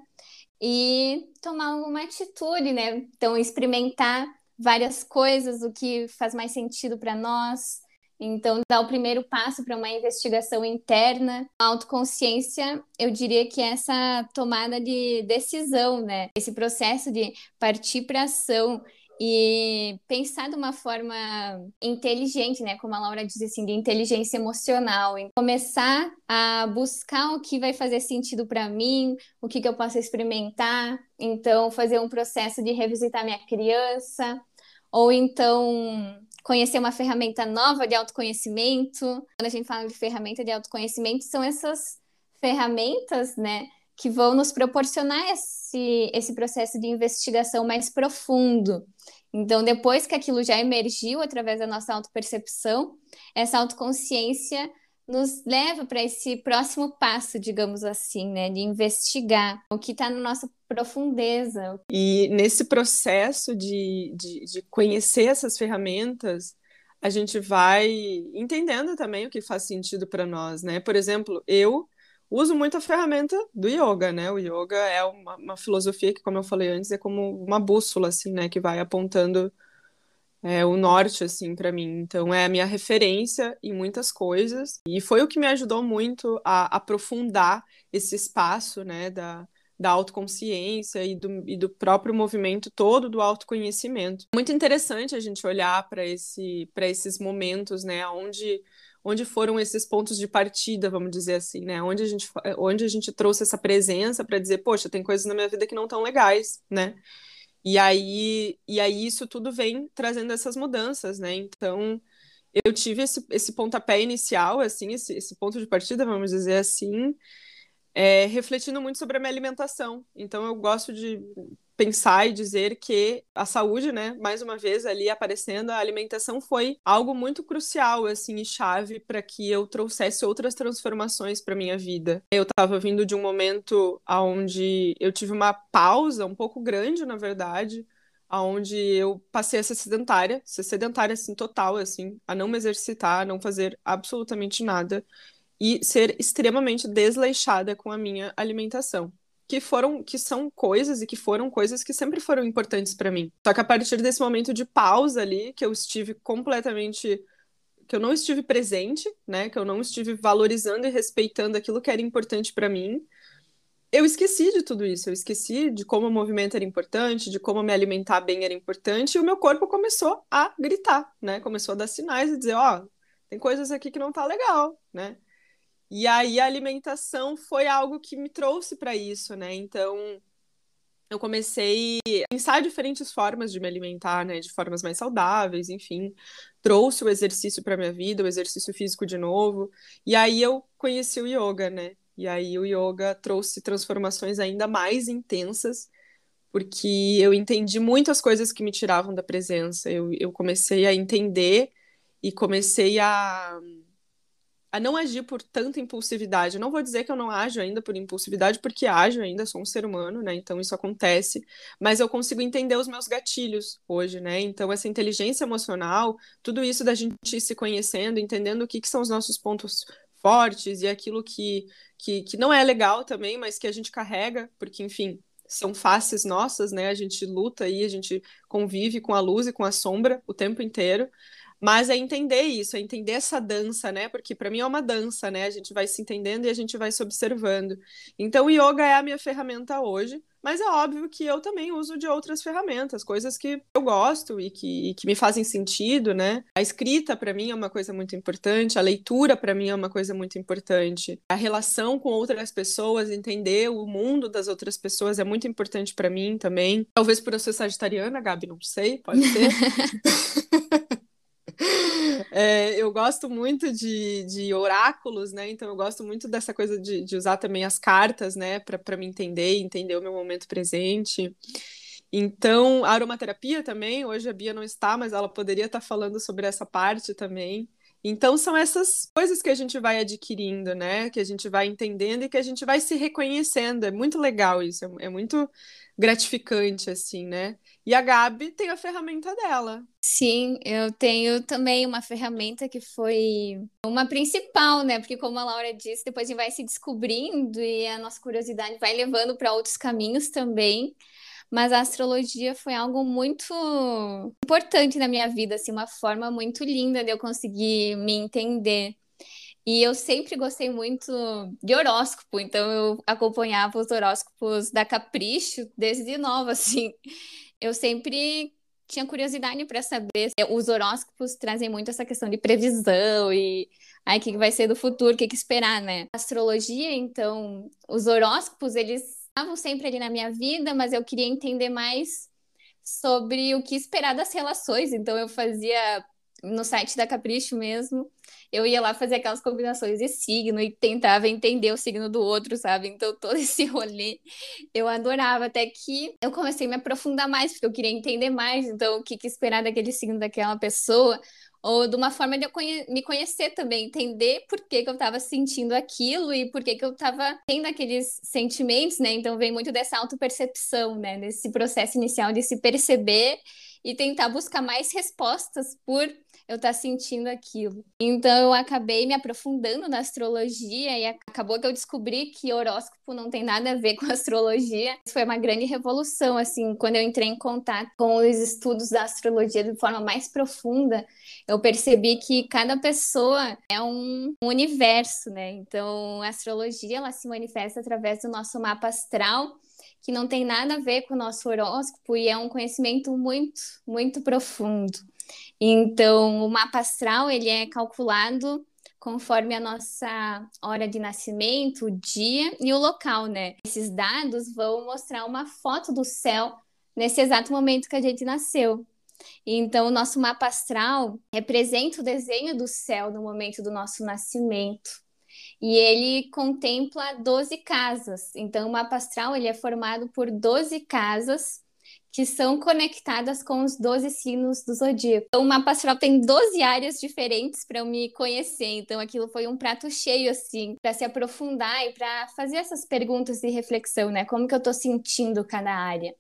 Speaker 4: e tomar alguma atitude, né? Então, experimentar várias coisas, o que faz mais sentido para nós então, dar o primeiro passo para uma investigação interna, a autoconsciência, eu diria que é essa tomada de decisão, né? Esse processo de partir para ação e pensar de uma forma inteligente, né? Como a Laura diz assim, de inteligência emocional, em começar a buscar o que vai fazer sentido para mim, o que, que eu posso experimentar. Então, fazer um processo de revisitar minha criança, ou então conhecer uma ferramenta nova de autoconhecimento. Quando a gente fala de ferramenta de autoconhecimento, são essas ferramentas, né, que vão nos proporcionar esse, esse processo de investigação mais profundo. Então, depois que aquilo já emergiu através da nossa autopercepção, essa autoconsciência nos leva para esse próximo passo, digamos assim, né, de investigar o que está na nossa profundeza.
Speaker 2: E nesse processo de, de, de conhecer essas ferramentas, a gente vai entendendo também o que faz sentido para nós, né? Por exemplo, eu uso muito a ferramenta do yoga, né? O yoga é uma, uma filosofia que, como eu falei antes, é como uma bússola, assim, né? Que vai apontando é o norte, assim, para mim. Então, é a minha referência em muitas coisas. E foi o que me ajudou muito a aprofundar esse espaço, né, da, da autoconsciência e do, e do próprio movimento todo do autoconhecimento. Muito interessante a gente olhar para esse, esses momentos, né, onde, onde foram esses pontos de partida, vamos dizer assim, né, onde a gente, onde a gente trouxe essa presença para dizer, poxa, tem coisas na minha vida que não estão legais, né, e aí, e aí isso tudo vem trazendo essas mudanças, né, então eu tive esse, esse pontapé inicial, assim, esse, esse ponto de partida, vamos dizer assim, é, refletindo muito sobre a minha alimentação. Então, eu gosto de pensar e dizer que a saúde, né, mais uma vez ali aparecendo, a alimentação foi algo muito crucial, assim, e chave para que eu trouxesse outras transformações para minha vida. Eu estava vindo de um momento onde eu tive uma pausa um pouco grande, na verdade, aonde eu passei a ser sedentária, ser sedentária assim total, assim, a não me exercitar, a não fazer absolutamente nada e ser extremamente desleixada com a minha alimentação. Que foram, que são coisas e que foram coisas que sempre foram importantes para mim. Só que a partir desse momento de pausa ali, que eu estive completamente que eu não estive presente, né, que eu não estive valorizando e respeitando aquilo que era importante para mim, eu esqueci de tudo isso, eu esqueci de como o movimento era importante, de como me alimentar bem era importante, e o meu corpo começou a gritar, né? Começou a dar sinais e dizer, ó, oh, tem coisas aqui que não tá legal, né? E aí a alimentação foi algo que me trouxe para isso, né? Então, eu comecei a pensar diferentes formas de me alimentar, né, de formas mais saudáveis, enfim, trouxe o exercício para minha vida, o exercício físico de novo, e aí eu conheci o yoga, né? E aí o yoga trouxe transformações ainda mais intensas, porque eu entendi muitas coisas que me tiravam da presença. Eu, eu comecei a entender e comecei a a não agir por tanta impulsividade. Eu não vou dizer que eu não ajo ainda por impulsividade, porque ajo ainda, sou um ser humano, né? Então isso acontece, mas eu consigo entender os meus gatilhos hoje, né? Então essa inteligência emocional, tudo isso da gente ir se conhecendo, entendendo o que, que são os nossos pontos fortes e aquilo que, que, que não é legal também, mas que a gente carrega, porque, enfim, são faces nossas, né? A gente luta e a gente convive com a luz e com a sombra o tempo inteiro. Mas é entender isso, é entender essa dança, né? Porque para mim é uma dança, né? A gente vai se entendendo e a gente vai se observando. Então, o yoga é a minha ferramenta hoje, mas é óbvio que eu também uso de outras ferramentas, coisas que eu gosto e que, e que me fazem sentido, né? A escrita para mim é uma coisa muito importante, a leitura para mim é uma coisa muito importante. A relação com outras pessoas, entender o mundo das outras pessoas é muito importante para mim também. Talvez por eu ser sagitariana, Gabi, não sei, pode ser. É, eu gosto muito de, de oráculos, né? Então eu gosto muito dessa coisa de, de usar também as cartas, né? Para me entender, entender o meu momento presente. Então, a aromaterapia também, hoje a Bia não está, mas ela poderia estar falando sobre essa parte também. Então, são essas coisas que a gente vai adquirindo, né? Que a gente vai entendendo e que a gente vai se reconhecendo. É muito legal isso, é, é muito gratificante, assim, né? E a Gabi tem a ferramenta dela.
Speaker 4: Sim, eu tenho também uma ferramenta que foi uma principal, né? Porque, como a Laura disse, depois a gente vai se descobrindo e a nossa curiosidade vai levando para outros caminhos também. Mas a astrologia foi algo muito importante na minha vida, assim, uma forma muito linda de eu conseguir me entender. E eu sempre gostei muito de horóscopo, então eu acompanhava os horóscopos da Capricho desde nova, assim. Eu sempre tinha curiosidade para saber. Os horóscopos trazem muito essa questão de previsão e o que vai ser do futuro, o que, que esperar, né? Astrologia, então, os horóscopos, eles estavam sempre ali na minha vida, mas eu queria entender mais sobre o que esperar das relações. Então eu fazia no site da Capricho mesmo, eu ia lá fazer aquelas combinações de signo e tentava entender o signo do outro, sabe? Então, todo esse rolê eu adorava, até que eu comecei a me aprofundar mais, porque eu queria entender mais, então, o que, que esperar daquele signo daquela pessoa, ou de uma forma de eu conhe me conhecer também, entender por que, que eu estava sentindo aquilo e por que, que eu estava tendo aqueles sentimentos, né? Então, vem muito dessa autopercepção, né? Desse processo inicial de se perceber e tentar buscar mais respostas por eu estar tá sentindo aquilo. Então eu acabei me aprofundando na astrologia e acabou que eu descobri que horóscopo não tem nada a ver com astrologia. Foi uma grande revolução, assim, quando eu entrei em contato com os estudos da astrologia de forma mais profunda, eu percebi que cada pessoa é um, universo, né? Então a astrologia ela se manifesta através do nosso mapa astral que não tem nada a ver com o nosso horóscopo e é um conhecimento muito, muito profundo. Então, o mapa astral, ele é calculado conforme a nossa hora de nascimento, o dia e o local, né? Esses dados vão mostrar uma foto do céu nesse exato momento que a gente nasceu. Então, o nosso mapa astral representa o desenho do céu no momento do nosso nascimento. E ele contempla 12 casas. Então, o mapa astral ele é formado por 12 casas que são conectadas com os 12 signos do zodíaco. Então, o mapa astral tem 12 áreas diferentes para eu me conhecer. Então, aquilo foi um prato cheio, assim, para se aprofundar e para fazer essas perguntas de reflexão, né? Como que eu estou sentindo cada área?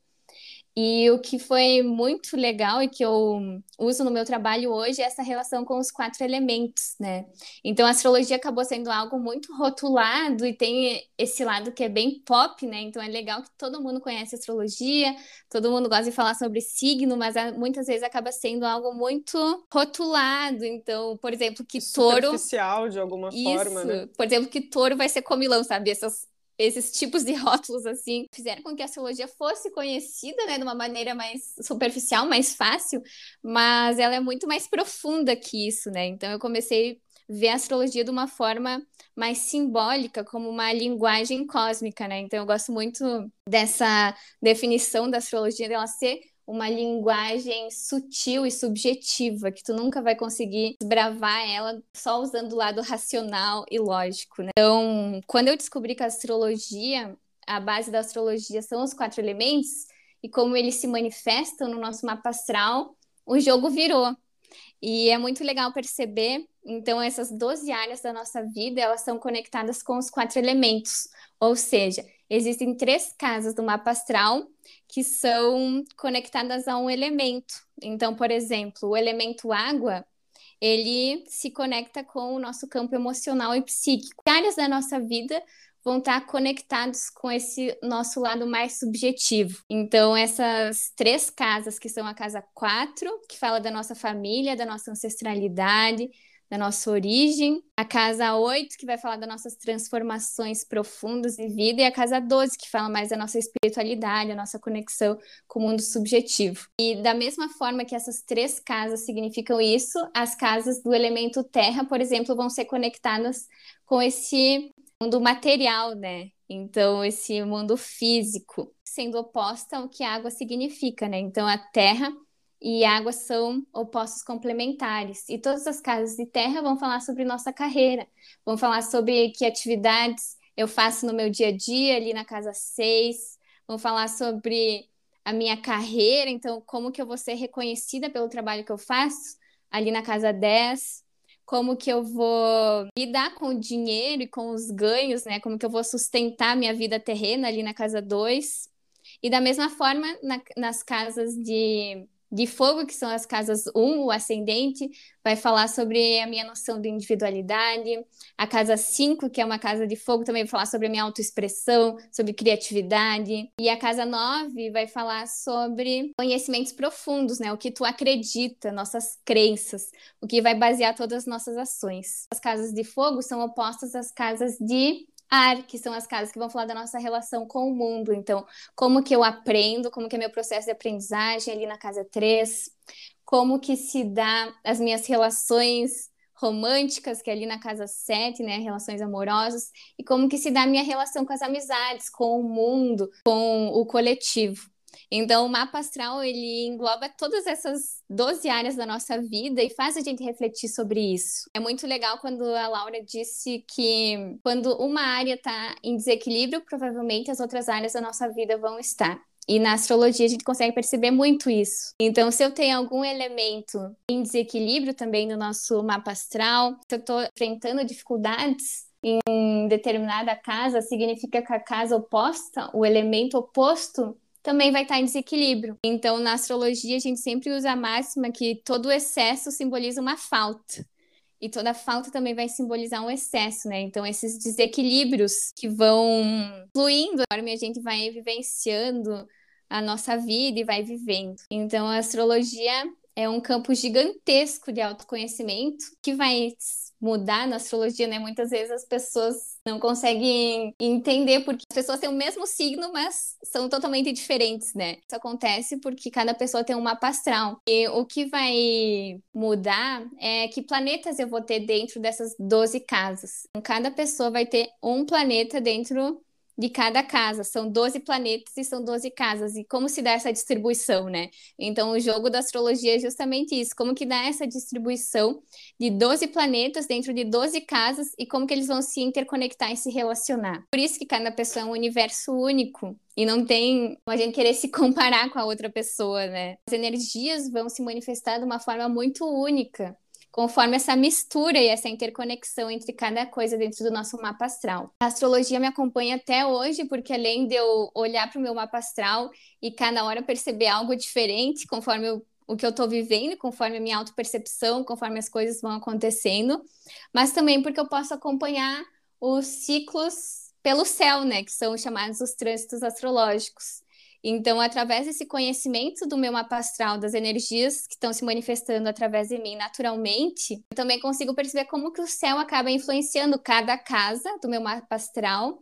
Speaker 4: E o que foi muito legal e que eu uso no meu trabalho hoje é essa relação com os quatro elementos, né? Então a astrologia acabou sendo algo muito rotulado e tem esse lado que é bem pop, né? Então é legal que todo mundo conhece astrologia, todo mundo gosta de falar sobre signo, mas muitas vezes acaba sendo algo muito rotulado. Então, por exemplo, que touro.
Speaker 2: Superficial de alguma
Speaker 4: Isso.
Speaker 2: forma, né?
Speaker 4: Por exemplo, que touro vai ser comilão, sabe? Essas esses tipos de rótulos assim fizeram com que a astrologia fosse conhecida, né, de uma maneira mais superficial, mais fácil, mas ela é muito mais profunda que isso, né? Então eu comecei a ver a astrologia de uma forma mais simbólica, como uma linguagem cósmica, né? Então eu gosto muito dessa definição da astrologia dela ser uma linguagem sutil e subjetiva, que tu nunca vai conseguir desbravar ela só usando o lado racional e lógico, né? Então, quando eu descobri que a astrologia, a base da astrologia são os quatro elementos, e como eles se manifestam no nosso mapa astral, o jogo virou. E é muito legal perceber, então, essas 12 áreas da nossa vida, elas são conectadas com os quatro elementos. Ou seja, existem três casas do mapa astral que são conectadas a um elemento. Então, por exemplo, o elemento água, ele se conecta com o nosso campo emocional e psíquico. Áreas da nossa vida vão estar conectados com esse nosso lado mais subjetivo. Então, essas três casas, que são a casa 4, que fala da nossa família, da nossa ancestralidade, da nossa origem, a casa 8, que vai falar das nossas transformações profundas de vida, e a casa 12, que fala mais da nossa espiritualidade, a nossa conexão com o mundo subjetivo. E da mesma forma que essas três casas significam isso, as casas do elemento terra, por exemplo, vão ser conectadas com esse mundo material, né? Então, esse mundo físico, sendo oposta ao que a água significa, né? Então, a terra e água são opostos complementares. E todas as casas de terra vão falar sobre nossa carreira, vão falar sobre que atividades eu faço no meu dia a dia, ali na casa 6, vão falar sobre a minha carreira, então como que eu vou ser reconhecida pelo trabalho que eu faço, ali na casa 10, como que eu vou lidar com o dinheiro e com os ganhos, né? Como que eu vou sustentar minha vida terrena ali na casa 2. E da mesma forma, na, nas casas de de fogo, que são as casas 1, o ascendente, vai falar sobre a minha noção de individualidade. A casa 5, que é uma casa de fogo, também vai falar sobre a minha autoexpressão, sobre criatividade. E a casa 9 vai falar sobre conhecimentos profundos, né? O que tu acredita, nossas crenças, o que vai basear todas as nossas ações. As casas de fogo são opostas às casas de ar, que são as casas que vão falar da nossa relação com o mundo. Então, como que eu aprendo, como que é meu processo de aprendizagem ali na casa 3, como que se dá as minhas relações românticas, que é ali na casa 7, né, relações amorosas, e como que se dá a minha relação com as amizades, com o mundo, com o coletivo. Então, o mapa astral, ele engloba todas essas 12 áreas da nossa vida e faz a gente refletir sobre isso. É muito legal quando a Laura disse que quando uma área está em desequilíbrio, provavelmente as outras áreas da nossa vida vão estar. E na astrologia a gente consegue perceber muito isso. Então, se eu tenho algum elemento em desequilíbrio também no nosso mapa astral, se eu estou enfrentando dificuldades em determinada casa, significa que a casa oposta, o elemento oposto, também vai estar em desequilíbrio. Então, na astrologia, a gente sempre usa a máxima que todo excesso simboliza uma falta. E toda falta também vai simbolizar um excesso, né? Então, esses desequilíbrios que vão fluindo, conforme a gente vai vivenciando a nossa vida e vai vivendo. Então, a astrologia é um campo gigantesco de autoconhecimento que vai mudar na astrologia, né? Muitas vezes as pessoas não conseguem entender porque as pessoas têm o mesmo signo, mas são totalmente diferentes, né? Isso acontece porque cada pessoa tem um mapa astral. E o que vai mudar é que planetas eu vou ter dentro dessas 12 casas. Cada pessoa vai ter um planeta dentro de cada casa. São 12 planetas e são 12 casas. E como se dá essa distribuição, né? Então, o jogo da astrologia é justamente isso. Como que dá essa distribuição de 12 planetas dentro de 12 casas e como que eles vão se interconectar e se relacionar. Por isso que cada pessoa é um universo único. E não tem a gente querer se comparar com a outra pessoa, né? As energias vão se manifestar de uma forma muito única conforme essa mistura e essa interconexão entre cada coisa dentro do nosso mapa astral. A astrologia me acompanha até hoje, porque além de eu olhar para o meu mapa astral e cada hora perceber algo diferente, conforme eu o que eu estou vivendo, conforme a minha autopercepção, conforme as coisas vão acontecendo, mas também porque eu posso acompanhar os ciclos pelo céu, né, que são chamados os trânsitos astrológicos. Então, através desse conhecimento do meu mapa astral, das energias que estão se manifestando através de mim naturalmente, eu também consigo perceber como que o céu acaba influenciando cada casa do meu mapa astral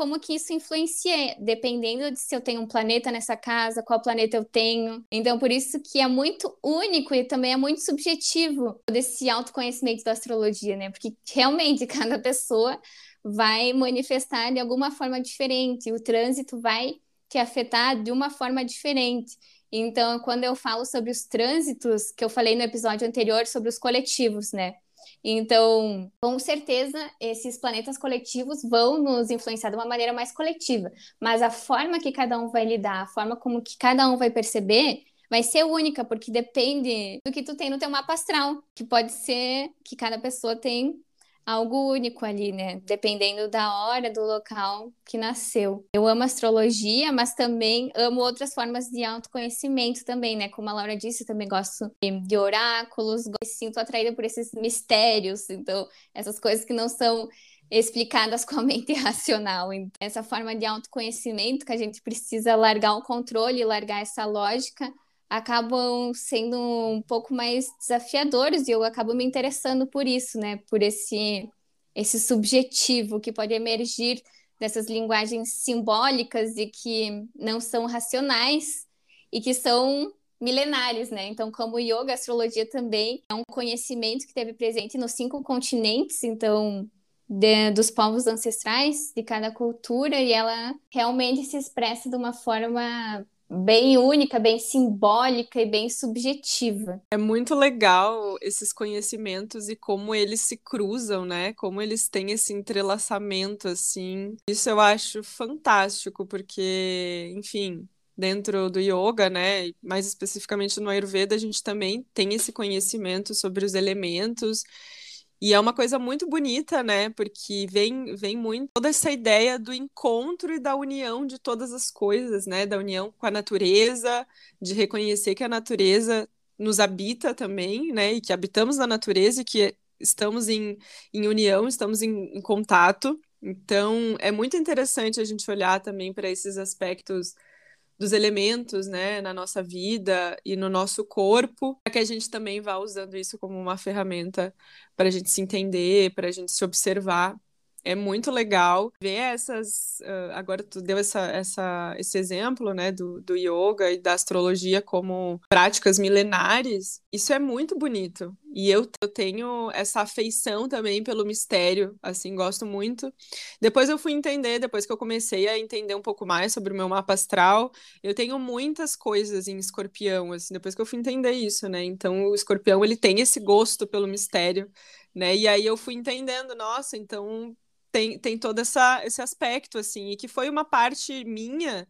Speaker 4: como que isso influencia, dependendo de se eu tenho um planeta nessa casa, qual planeta eu tenho. Então, por isso que é muito único e também é muito subjetivo desse autoconhecimento da astrologia, né? Porque realmente cada pessoa vai manifestar de alguma forma diferente, o trânsito vai te afetar de uma forma diferente. Então, quando eu falo sobre os trânsitos, que eu falei no episódio anterior sobre os coletivos, né? Então, com certeza, esses planetas coletivos vão nos influenciar de uma maneira mais coletiva, mas a forma que cada um vai lidar, a forma como que cada um vai perceber, vai ser única, porque depende do que tu tem no teu mapa astral, que pode ser que cada pessoa tem algo único ali, né? Dependendo da hora, do local que nasceu. Eu amo astrologia, mas também amo outras formas de autoconhecimento também, né? Como a Laura disse, eu também gosto de oráculos, sinto atraída por esses mistérios, então essas coisas que não são explicadas com a mente racional. Então, essa forma de autoconhecimento que a gente precisa largar o controle, largar essa lógica acabam sendo um pouco mais desafiadores e eu acabo me interessando por isso, né? Por esse esse subjetivo que pode emergir dessas linguagens simbólicas e que não são racionais e que são milenares, né? Então, como yoga, astrologia também é um conhecimento que teve presente nos cinco continentes, então de, dos povos ancestrais de cada cultura e ela realmente se expressa de uma forma bem única, bem simbólica e bem subjetiva.
Speaker 2: É muito legal esses conhecimentos e como eles se cruzam, né? Como eles têm esse entrelaçamento assim. Isso eu acho fantástico porque, enfim, dentro do yoga, né, mais especificamente no Ayurveda, a gente também tem esse conhecimento sobre os elementos e é uma coisa muito bonita, né? Porque vem, vem muito toda essa ideia do encontro e da união de todas as coisas, né? Da união com a natureza, de reconhecer que a natureza nos habita também, né? E que habitamos na natureza e que estamos em, em união, estamos em, em contato. Então, é muito interessante a gente olhar também para esses aspectos dos elementos, né, na nossa vida e no nosso corpo, para que a gente também vá usando isso como uma ferramenta para a gente se entender, para a gente se observar é muito legal ver essas. Uh, agora, tu deu essa, essa, esse exemplo né, do, do yoga e da astrologia como práticas milenares. Isso é muito bonito. E eu, eu tenho essa afeição também pelo mistério, assim, gosto muito. Depois eu fui entender, depois que eu comecei a entender um pouco mais sobre o meu mapa astral, eu tenho muitas coisas em escorpião, assim, depois que eu fui entender isso, né? Então, o escorpião, ele tem esse gosto pelo mistério, né? E aí eu fui entendendo, nossa, então tem, tem todo essa, esse aspecto, assim, e que foi uma parte minha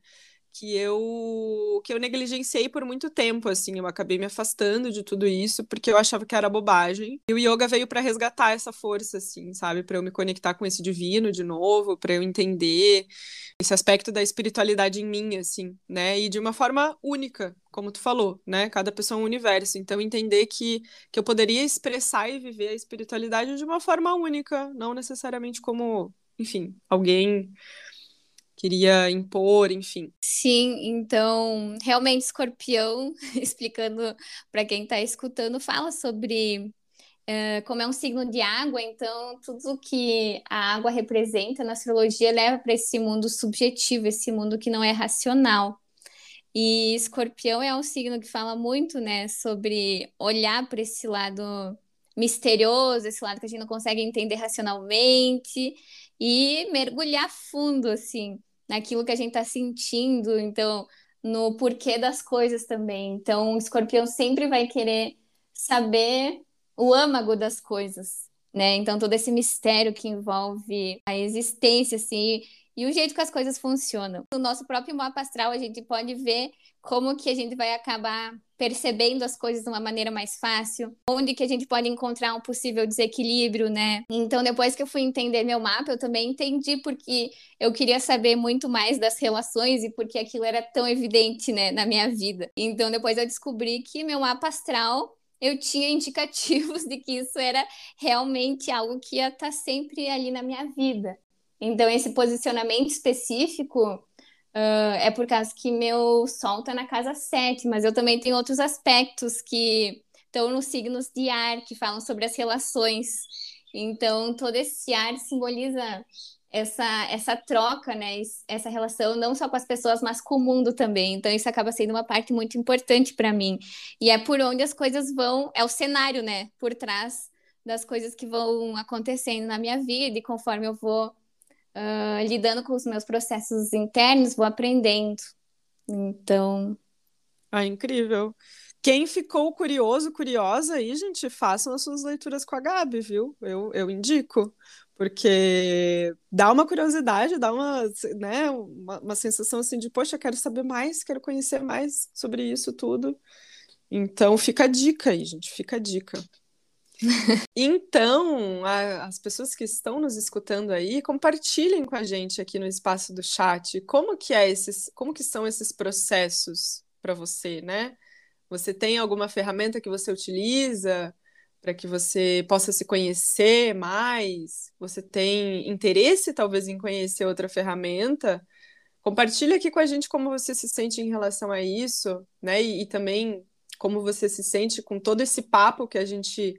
Speaker 2: que eu que eu negligenciei por muito tempo, assim, eu acabei me afastando de tudo isso porque eu achava que era bobagem. E o yoga veio para resgatar essa força, assim, sabe, para eu me conectar com esse divino de novo, para eu entender esse aspecto da espiritualidade em mim, assim, né? E de uma forma única, como tu falou, né? Cada pessoa é um universo. Então, entender que, que eu poderia expressar e viver a espiritualidade de uma forma única, não necessariamente como, enfim, alguém queria impor, enfim.
Speaker 4: Sim, então, realmente, escorpião, explicando para quem está escutando, fala sobre uh, como é um signo de água, então, tudo que a água representa na astrologia leva para esse mundo subjetivo, esse mundo que não é racional. E escorpião é um signo que fala muito, né, sobre olhar para esse lado misterioso, esse lado que a gente não consegue entender racionalmente e mergulhar fundo, assim, naquilo que a gente está sentindo, então, no porquê das coisas também. Então, o escorpião sempre vai querer saber o âmago das coisas, né? Então, todo esse mistério que envolve a existência, assim, e o jeito que as coisas funcionam. No nosso próprio mapa astral, a gente pode ver como que a gente vai acabar percebendo as coisas de uma maneira mais fácil, onde que a gente pode encontrar um possível desequilíbrio, né? Então, depois que eu fui entender meu mapa, eu também entendi porque eu queria saber muito mais das relações e porque aquilo era tão evidente, né, na minha vida. Então, depois eu descobri que meu mapa astral eu tinha indicativos de que isso era realmente algo que ia estar sempre ali na minha vida. Então, esse posicionamento específico uh, é por causa que meu sol está na casa 7, mas eu também tenho outros aspectos que estão nos signos de ar, que falam sobre as relações. Então, todo esse ar simboliza essa, essa troca, né? Essa relação não só com as pessoas, mas com o mundo também. Então, isso acaba sendo uma parte muito importante para mim. E é por onde as coisas vão, é o cenário, né? Por trás das coisas que vão acontecendo na minha vida e conforme eu vou uh, lidando com os meus processos internos, vou aprendendo. Então.
Speaker 2: Ah, incrível. Quem ficou curioso, curiosa aí, gente, façam as suas leituras com a Gabi, viu? Eu, eu indico, porque dá uma curiosidade, dá uma, né, uma, uma sensação assim de, poxa, quero saber mais, quero conhecer mais sobre isso tudo. Então, fica a dica aí, gente, fica a dica. Então, a, as pessoas que estão nos escutando aí, compartilhem com a gente aqui no espaço do chat como que é esses, como que são esses processos para você, né? Você tem alguma ferramenta que você utiliza para que você possa se conhecer mais? Você tem interesse talvez em conhecer outra ferramenta? Compartilhe aqui com a gente como você se sente em relação a isso, né? E, e também como você se sente com todo esse papo que a gente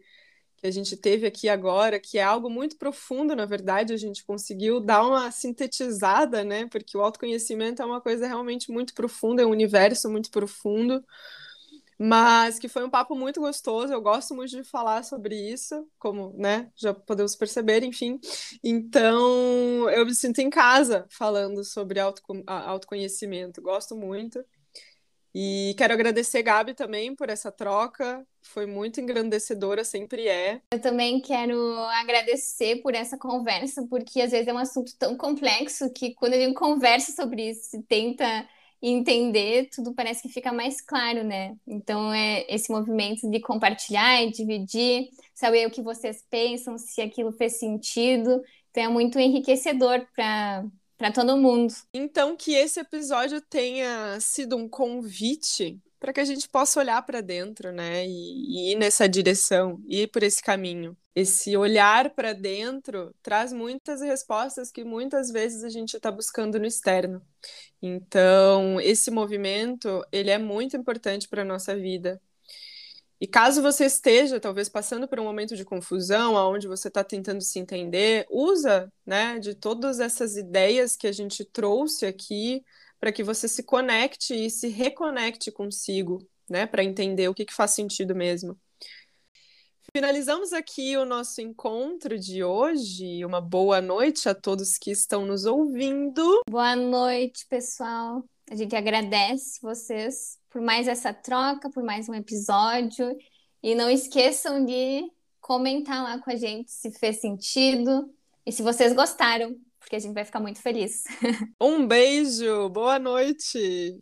Speaker 2: que a gente teve aqui agora, que é algo muito profundo, na verdade, a gente conseguiu dar uma sintetizada, né? Porque o autoconhecimento é uma coisa realmente muito profunda, é um universo muito profundo, mas que foi um papo muito gostoso. Eu gosto muito de falar sobre isso, como, né, já podemos perceber, enfim. Então, eu me sinto em casa falando sobre auto, autoconhecimento, gosto muito. E quero agradecer, Gabi, também por essa troca. Foi muito engrandecedora, sempre é.
Speaker 4: Eu também quero agradecer por essa conversa, porque às vezes é um assunto tão complexo que quando a gente conversa sobre isso e tenta entender, tudo parece que fica mais claro, né? Então é esse movimento de compartilhar e dividir, saber o que vocês pensam, se aquilo fez sentido. Então é muito enriquecedor para para todo mundo.
Speaker 2: Então, que esse episódio tenha sido um convite para que a gente possa olhar para dentro, né? E, e, ir nessa direção, ir por esse caminho. Esse olhar para dentro traz muitas respostas que muitas vezes a gente está buscando no externo. Então, esse movimento ele é muito importante para a nossa vida. E caso você esteja, talvez, passando por um momento de confusão, onde você está tentando se entender, usa né, de todas essas ideias que a gente trouxe aqui para que você se conecte e se reconecte consigo, né, para entender o que, que faz sentido mesmo. Finalizamos aqui o nosso encontro de hoje. Uma boa noite a todos que estão nos ouvindo.
Speaker 4: Boa noite, pessoal. A gente agradece vocês por mais essa troca, por mais um episódio. E não esqueçam de comentar lá com a gente se fez sentido e se vocês gostaram, porque a gente vai ficar muito feliz.
Speaker 2: Um beijo, boa noite.